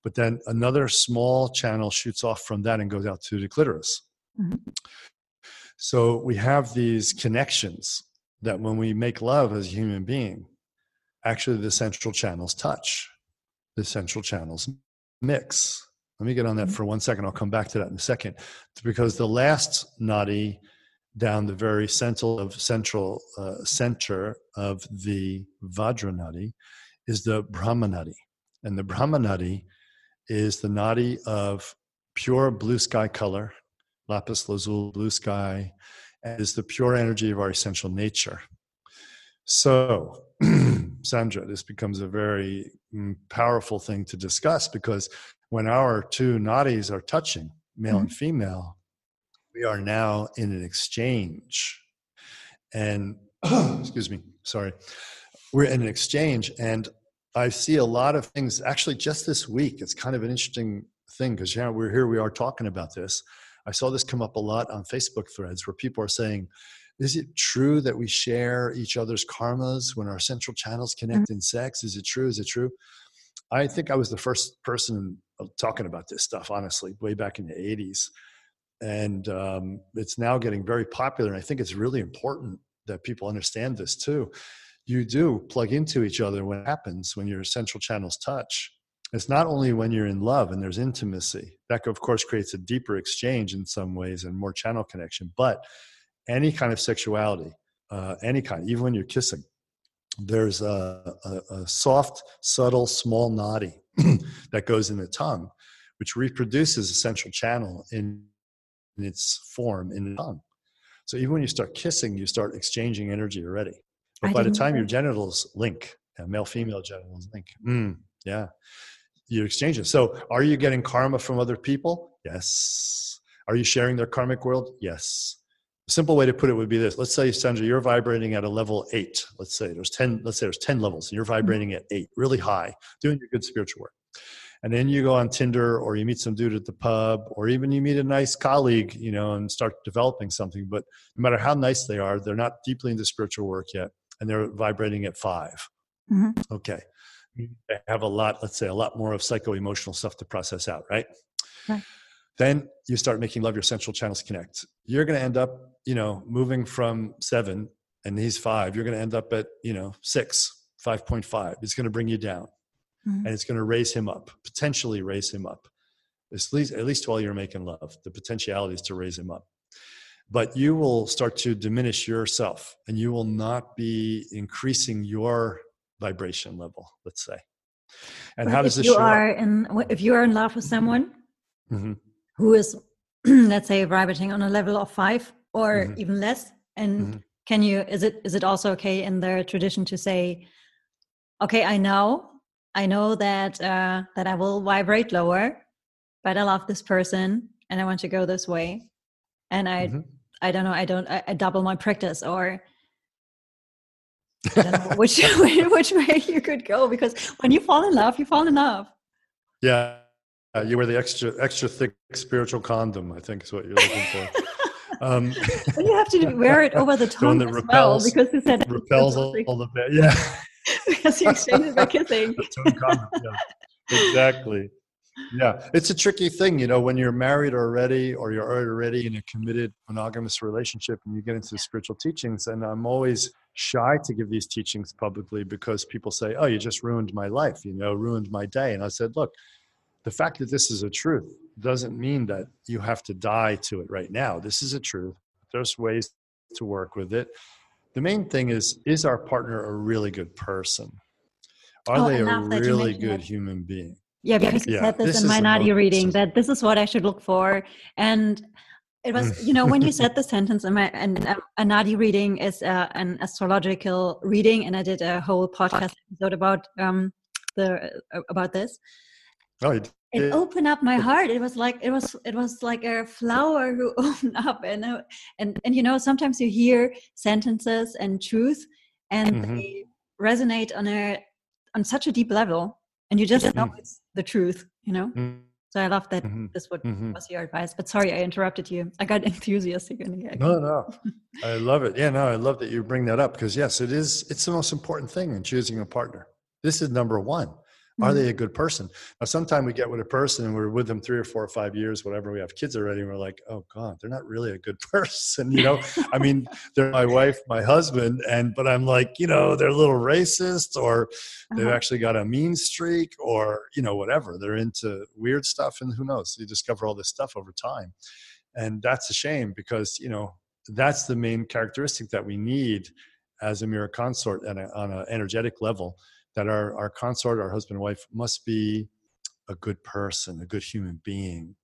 But then another small channel shoots off from that and goes out to the clitoris. Mm-hmm. So we have these connections that when we make love as a human being, actually the central channels touch, the central channels mix. Let me get on that mm-hmm. for one second. I'll come back to that in a second. Because the last nadi down the very central of central uh, center of the Vajranadi is the Brahmanadi. And the Brahmanadi is the nadi of pure blue sky color, lapis lazuli, blue sky, and is the pure energy of our essential nature. So, Sandra, this becomes a very mm, powerful thing to discuss because when our two nadis are touching, male mm-hmm. and female, we are now in an exchange. And, excuse me, sorry, we're in an exchange. And I see a lot of things actually just this week. It's kind of an interesting thing because yeah, we're here, we are talking about this. I saw this come up a lot on Facebook threads where people are saying, is it true that we share each other's karmas when our central channels connect mm-hmm. in sex? Is it true? Is it true? I think I was the first person talking about this stuff, honestly, way back in the 80s. And um, it's now getting very popular. And I think it's really important that people understand this too. You do plug into each other when it happens, when your central channels touch. It's not only when you're in love and there's intimacy. That, of course, creates a deeper exchange in some ways and more channel connection. But any kind of sexuality, uh, any kind, even when you're kissing, there's a, a, a soft, subtle, small nadi that goes in the tongue, which reproduces a central channel in, in its form in the tongue. So even when you start kissing, you start exchanging energy already. But I by the time your genitals link, male female genitals link, mm, yeah, you exchange it. So are you getting karma from other people? Yes. Are you sharing their karmic world? Yes. A simple way to put it would be this. Let's say, Sandra, you're vibrating at a level eight. Let's say there's 10, let's say there's 10 levels and you're mm-hmm. vibrating at eight, really high, doing your good spiritual work. And then you go on Tinder or you meet some dude at the pub or even you meet a nice colleague, you know, and start developing something. But no matter how nice they are, they're not deeply into spiritual work yet and they're vibrating at 5 mm-hmm. Okay they have a lot, let's say, a lot more of psycho emotional stuff to process out, right? right? Then you start making love your central channels connect. You're going to end up, you know, moving from seven and he's five. You're going to end up at, you know, six, 5.5. It's going to bring you down mm-hmm. and it's going to raise him up, potentially raise him up. At least, at least while you're making love, the potentiality is to raise him up. But you will start to diminish yourself and you will not be increasing your vibration level, let's say. And but how does this you show are up? in if you are in love with someone mm-hmm. who is let's say vibrating on a level of five or mm-hmm. even less and mm-hmm. can you is it is it also okay in their tradition to say okay i know i know that uh that i will vibrate lower but i love this person and i want to go this way and i mm-hmm. i don't know i don't I, I double my practice or which which way you could go because when you fall in love, you fall in love. Yeah, you wear the extra extra thick spiritual condom. I think is what you're looking for. Um, you have to wear it over the tongue the as repels, well because you said repels all, all the bit. Yeah, because you exchange it by kissing. condom, yeah. Exactly. Yeah, it's a tricky thing, you know, when you're married already or you're already in a committed monogamous relationship and you get into spiritual teachings. And I'm always shy to give these teachings publicly because people say, oh, you just ruined my life, you know, ruined my day. And I said, look, the fact that this is a truth doesn't mean that you have to die to it right now. This is a truth. There's ways to work with it. The main thing is, is our partner a really good person? Are oh, they a really good human being? Yeah, because you yeah, said this, this in my nadi reading that this is what I should look for. And it was, mm. you know, when you said the sentence in my and um, a nadi reading is uh, an astrological reading, and I did a whole podcast episode about um the uh, about this. Oh, it, it opened up my heart. It was like it was it was like a flower who opened up, and uh, and and you know sometimes you hear sentences and truth, and mm-hmm. they resonate on a on such a deep level and you just know it's the truth you know mm-hmm. So i love that mm-hmm. this would, mm-hmm. was your advice but sorry i interrupted you. I got enthusiastic no no. I love it. Yeah no i love that you bring that up because yes it is it's the most important thing in choosing a partner. This is number one are mm-hmm. they a good person? Now, sometimes we get with a person and we're with them three or four or five years, whatever. We have kids already, and we're like, oh God, they're not really a good person. You know, I mean, they're my wife, my husband, and but I'm like, you know, they're a little racist, or they've uh-huh. actually got a mean streak, or you know, whatever. They're into weird stuff, and who knows? You discover all this stuff over time, and that's a shame because you know that's the main characteristic that we need as a mirror consort and on an energetic level that our, our consort, our husband and wife, must be a good person, a good human being.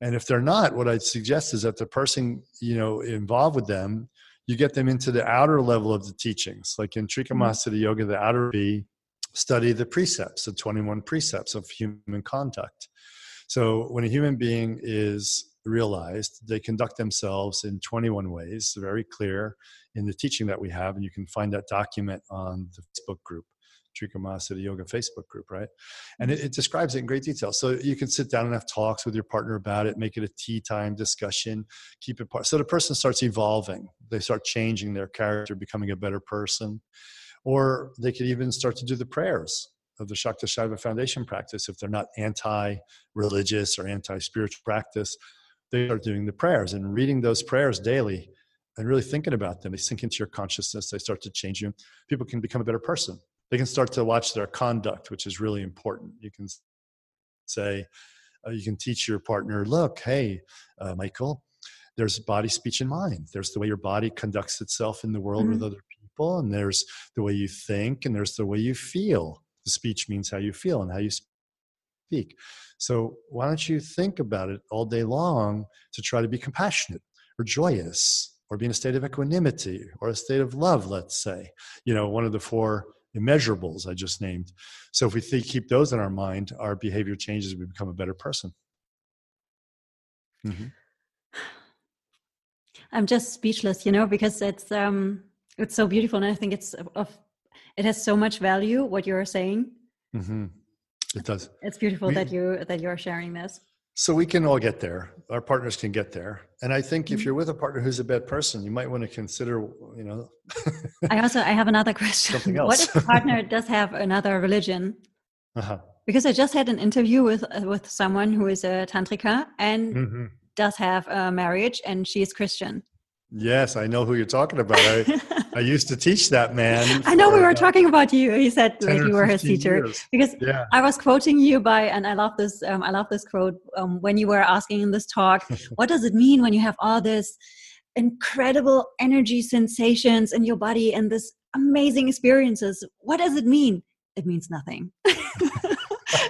And if they're not, what I'd suggest is that the person, you know, involved with them, you get them into the outer level of the teachings. Like in mm-hmm. Yoga, the outer be study the precepts, the 21 precepts of human conduct. So when a human being is realized, they conduct themselves in 21 ways, very clear in the teaching that we have. And you can find that document on the Facebook group. Trika Mahasiddha Yoga Facebook group, right? And it, it, describes it in great detail. So you can sit down and have talks with your partner about it, make it a tea time discussion, keep it part. So the person starts evolving. They start changing their character, becoming a better person. Or they could even start to do the prayers of the Shakti Shaiva Foundation practice if they're not anti religious or anti spiritual practice. They start doing the prayers and reading those prayers daily and really thinking about them. They sink into your consciousness, they start to change you. People can become a better person they can start to watch their conduct, which is really important. You can say, uh, you can teach your partner, look, hey, uh, Michael, there's body, speech, and mind. There's the way your body conducts itself in the world mm-hmm. with other people, and there's the way you think, and there's the way you feel. The speech means how you feel and how you speak. So why don't you think about it all day long to try to be compassionate or joyous or be in a state of equanimity or a state of love, let's say. You know, one of the four immeasurables I just named. So if we think, keep those in our mind, our behavior changes. We become a better person. Mm-hmm. I'm just speechless, you know, because it's um it's so beautiful, and I think it's of it has so much value what you're saying. Mm-hmm. It does. It's beautiful we, that you that you're sharing this. So we can all get there. Our partners can get there. And I think if mm-hmm. you're with a partner who's a bad person, you might want to consider, you know. I also I have another question. Something else. What if a partner does have another religion? Uh-huh. Because I just had an interview with uh, with someone who is a tantrika and mm-hmm. does have a marriage, and she is Christian. Yes, I know who you're talking about. I, I used to teach that man. I know we were talking about you. He said like you were his teacher years. because yeah. I was quoting you by, and I love this. Um, I love this quote um, when you were asking in this talk, what does it mean when you have all this incredible energy sensations in your body and this amazing experiences? What does it mean? It means nothing.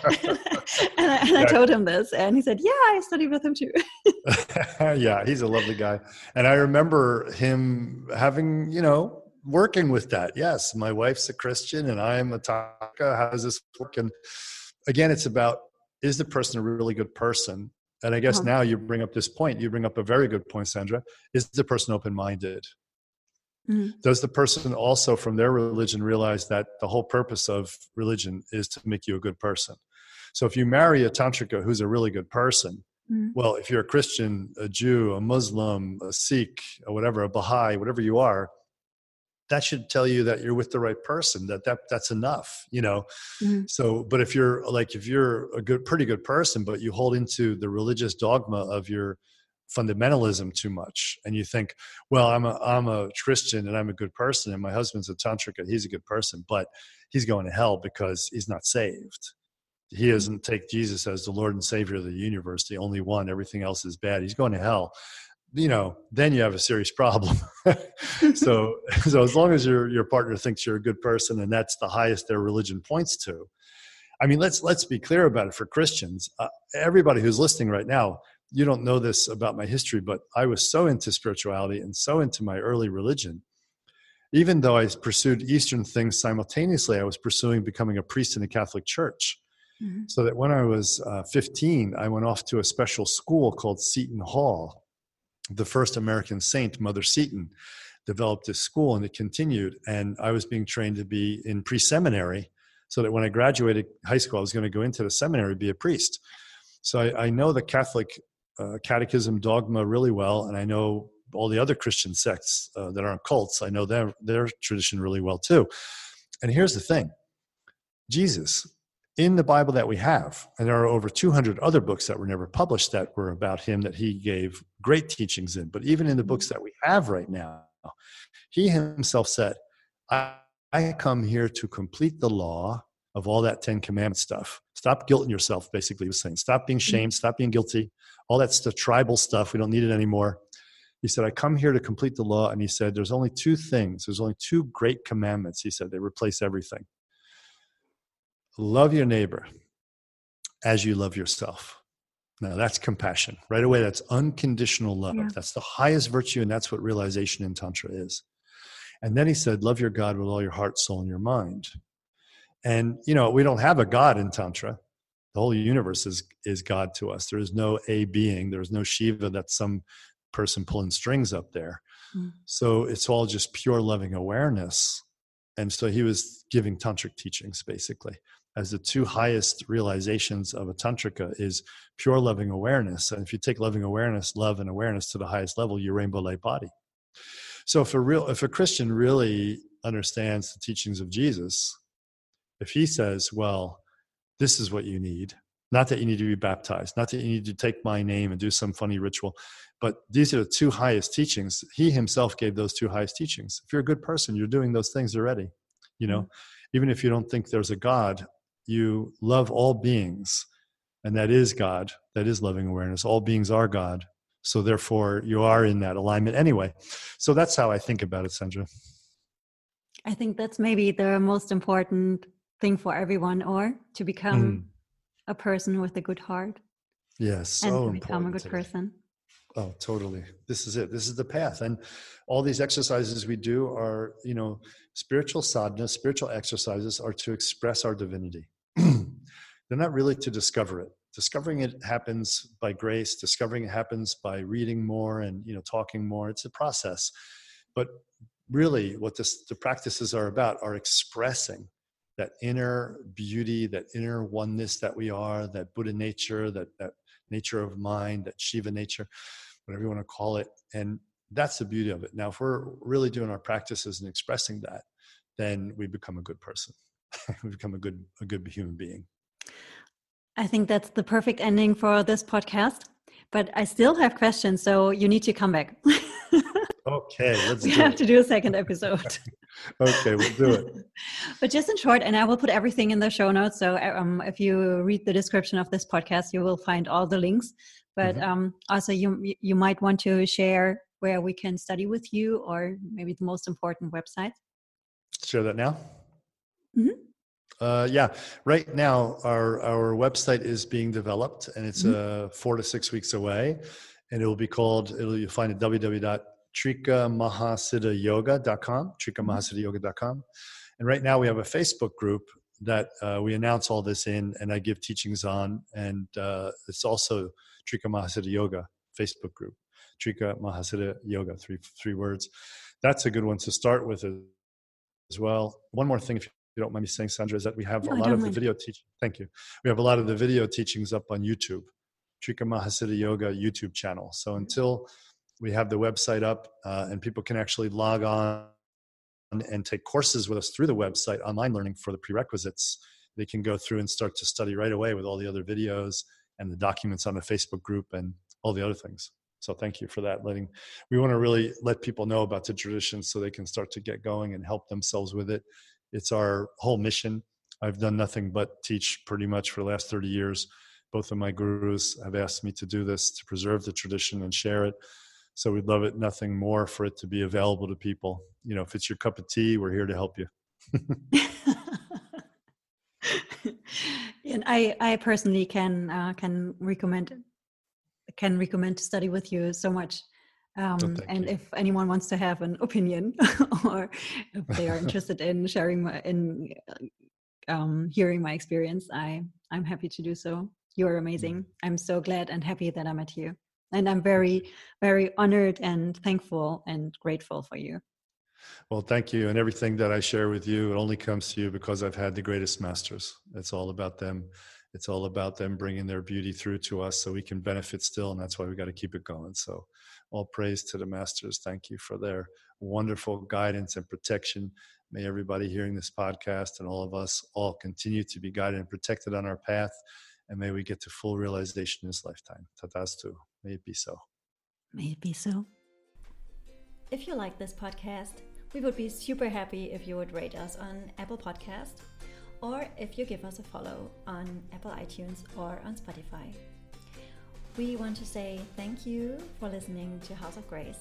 and, I, and I, told him this, and he said, "Yeah, I studied with him too." yeah, he's a lovely guy, and I remember him having, you know, working with that. Yes, my wife's a Christian, and I'm a Taka. How does this work? And again, it's about is the person a really good person? And I guess uh-huh. now you bring up this point. You bring up a very good point, Sandra. Is the person open-minded? Mm-hmm. Does the person also, from their religion, realize that the whole purpose of religion is to make you a good person? So if you marry a tantrika who's a really good person, mm-hmm. well, if you're a Christian, a Jew, a Muslim, a Sikh, or whatever, a Baha'i, whatever you are, that should tell you that you're with the right person that, that that's enough you know mm-hmm. so but if you're like if you're a good pretty good person but you hold into the religious dogma of your fundamentalism too much and you think well i'm a i'm a christian and i'm a good person and my husband's a tantrika he's a good person but he's going to hell because he's not saved he doesn't take Jesus as the Lord and Savior of the universe, the only one. Everything else is bad. He's going to hell. You know, then you have a serious problem. so, so as long as your your partner thinks you're a good person and that's the highest their religion points to, I mean, let's let's be clear about it for Christians. Uh, everybody who's listening right now, you don't know this about my history, but I was so into spirituality and so into my early religion. Even though I pursued Eastern things simultaneously, I was pursuing becoming a priest in the Catholic Church. Mm-hmm. So that when I was uh, 15, I went off to a special school called Seton Hall. The first American saint, Mother Seton, developed this school and it continued. And I was being trained to be in pre seminary so that when I graduated high school, I was going to go into the seminary, be a priest. So I, I know the Catholic uh, catechism dogma really well, and I know all the other Christian sects uh, that aren't cults. I know their their tradition really well too. And here's the thing: Jesus, in the Bible that we have, and there are over 200 other books that were never published that were about him that he gave great teachings in. But even in the books that we have right now, he himself said, I, come here to complete the law of all that Ten Commandments stuff. Stop guilting yourself, basically, he was saying. Stop being shamed, stop being guilty. All that stuff, tribal stuff, we don't need it anymore. He said, I come here to complete the law. And he said, There's only two things. There's only two great commandments. He said, they replace everything love your neighbor as you love yourself. Now that's compassion. Right away, that's unconditional love. Yeah. That's the highest virtue, and that's what realization in Tantra is. And then he said, Love your God with all your heart, soul, and your mind. And, you know, we don't have a God in Tantra. The whole universe is, is God to us. There is no a being, there's no Shiva that's some person pulling strings up there. Mm. So it's all just pure loving awareness. And so he was giving tantric teachings basically as the two highest realizations of a tantrika is pure loving awareness. And if you take loving awareness, love and awareness to the highest level, your rainbow light body. So if a real if a Christian really understands the teachings of Jesus, if he says, well, this is what you need, not that you need to be baptized, not that you need to take my name and do some funny ritual, but these are the two highest teachings. He himself gave those two highest teachings. If you're a good person, you're doing those things already. You know, mm-hmm. even if you don't think there's a God, you love all beings, and that is God. That is loving awareness. All beings are God. So therefore, you are in that alignment anyway. So that's how I think about it, Sandra. I think that's maybe the most important thing for everyone, or to become mm. a person with a good heart. Yes, so and to become a good person. Oh, totally. This is it. This is the path. And all these exercises we do are, you know, spiritual sadhana, spiritual exercises are to express our divinity. They're not really to discover it. Discovering it happens by grace. Discovering it happens by reading more and, you know, talking more. It's a process. But really what this, the practices are about are expressing that inner beauty, that inner oneness that we are, that Buddha nature, that, that nature of mind, that Shiva nature whatever you want to call it. And that's the beauty of it. Now, if we're really doing our practices and expressing that, then we become a good person. we become a good a good human being. I think that's the perfect ending for this podcast. But I still have questions, so you need to come back. okay, let's. we have it. to do a second episode. okay, we'll do it. but just in short, and I will put everything in the show notes. So um, if you read the description of this podcast, you will find all the links but mm-hmm. um, also you you might want to share where we can study with you or maybe the most important website share that now mm-hmm. Uh, yeah right now our our website is being developed and it's mm-hmm. uh, four to six weeks away and it will be called it'll you'll find it www.trikamahasiddhayoga.com trikamahasiddhayoga.com and right now we have a facebook group that uh, we announce all this in and i give teachings on and uh, it's also Trika Mahasiddha Yoga Facebook group. Trika Mahasiddha Yoga, three three words. That's a good one to start with as well. One more thing, if you don't mind me saying, Sandra, is that we have no, a lot of mind. the video teaching. Thank you. We have a lot of the video teachings up on YouTube, Trika Mahasiddha Yoga YouTube channel. So until we have the website up uh, and people can actually log on and take courses with us through the website, online learning for the prerequisites, they can go through and start to study right away with all the other videos and the documents on the Facebook group and all the other things. So thank you for that. Letting we want to really let people know about the tradition so they can start to get going and help themselves with it. It's our whole mission. I've done nothing but teach pretty much for the last 30 years. Both of my gurus have asked me to do this to preserve the tradition and share it. So we'd love it nothing more for it to be available to people. You know, if it's your cup of tea, we're here to help you. and I, I personally can uh, can recommend can recommend to study with you so much. Um, oh, and you. if anyone wants to have an opinion or if they are interested in sharing my, in um, hearing my experience, I I'm happy to do so. You're amazing. Mm. I'm so glad and happy that I met you, and I'm very very honored and thankful and grateful for you. Well, thank you. And everything that I share with you, it only comes to you because I've had the greatest masters. It's all about them. It's all about them bringing their beauty through to us so we can benefit still. And that's why we got to keep it going. So, all praise to the masters. Thank you for their wonderful guidance and protection. May everybody hearing this podcast and all of us all continue to be guided and protected on our path. And may we get to full realization in this lifetime. Tatastu. May it be so. May it be so. If you like this podcast, we would be super happy if you would rate us on Apple Podcast or if you give us a follow on Apple iTunes or on Spotify. We want to say thank you for listening to House of Grace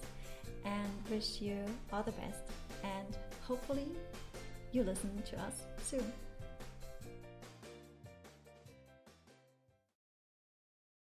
and wish you all the best and hopefully you listen to us soon.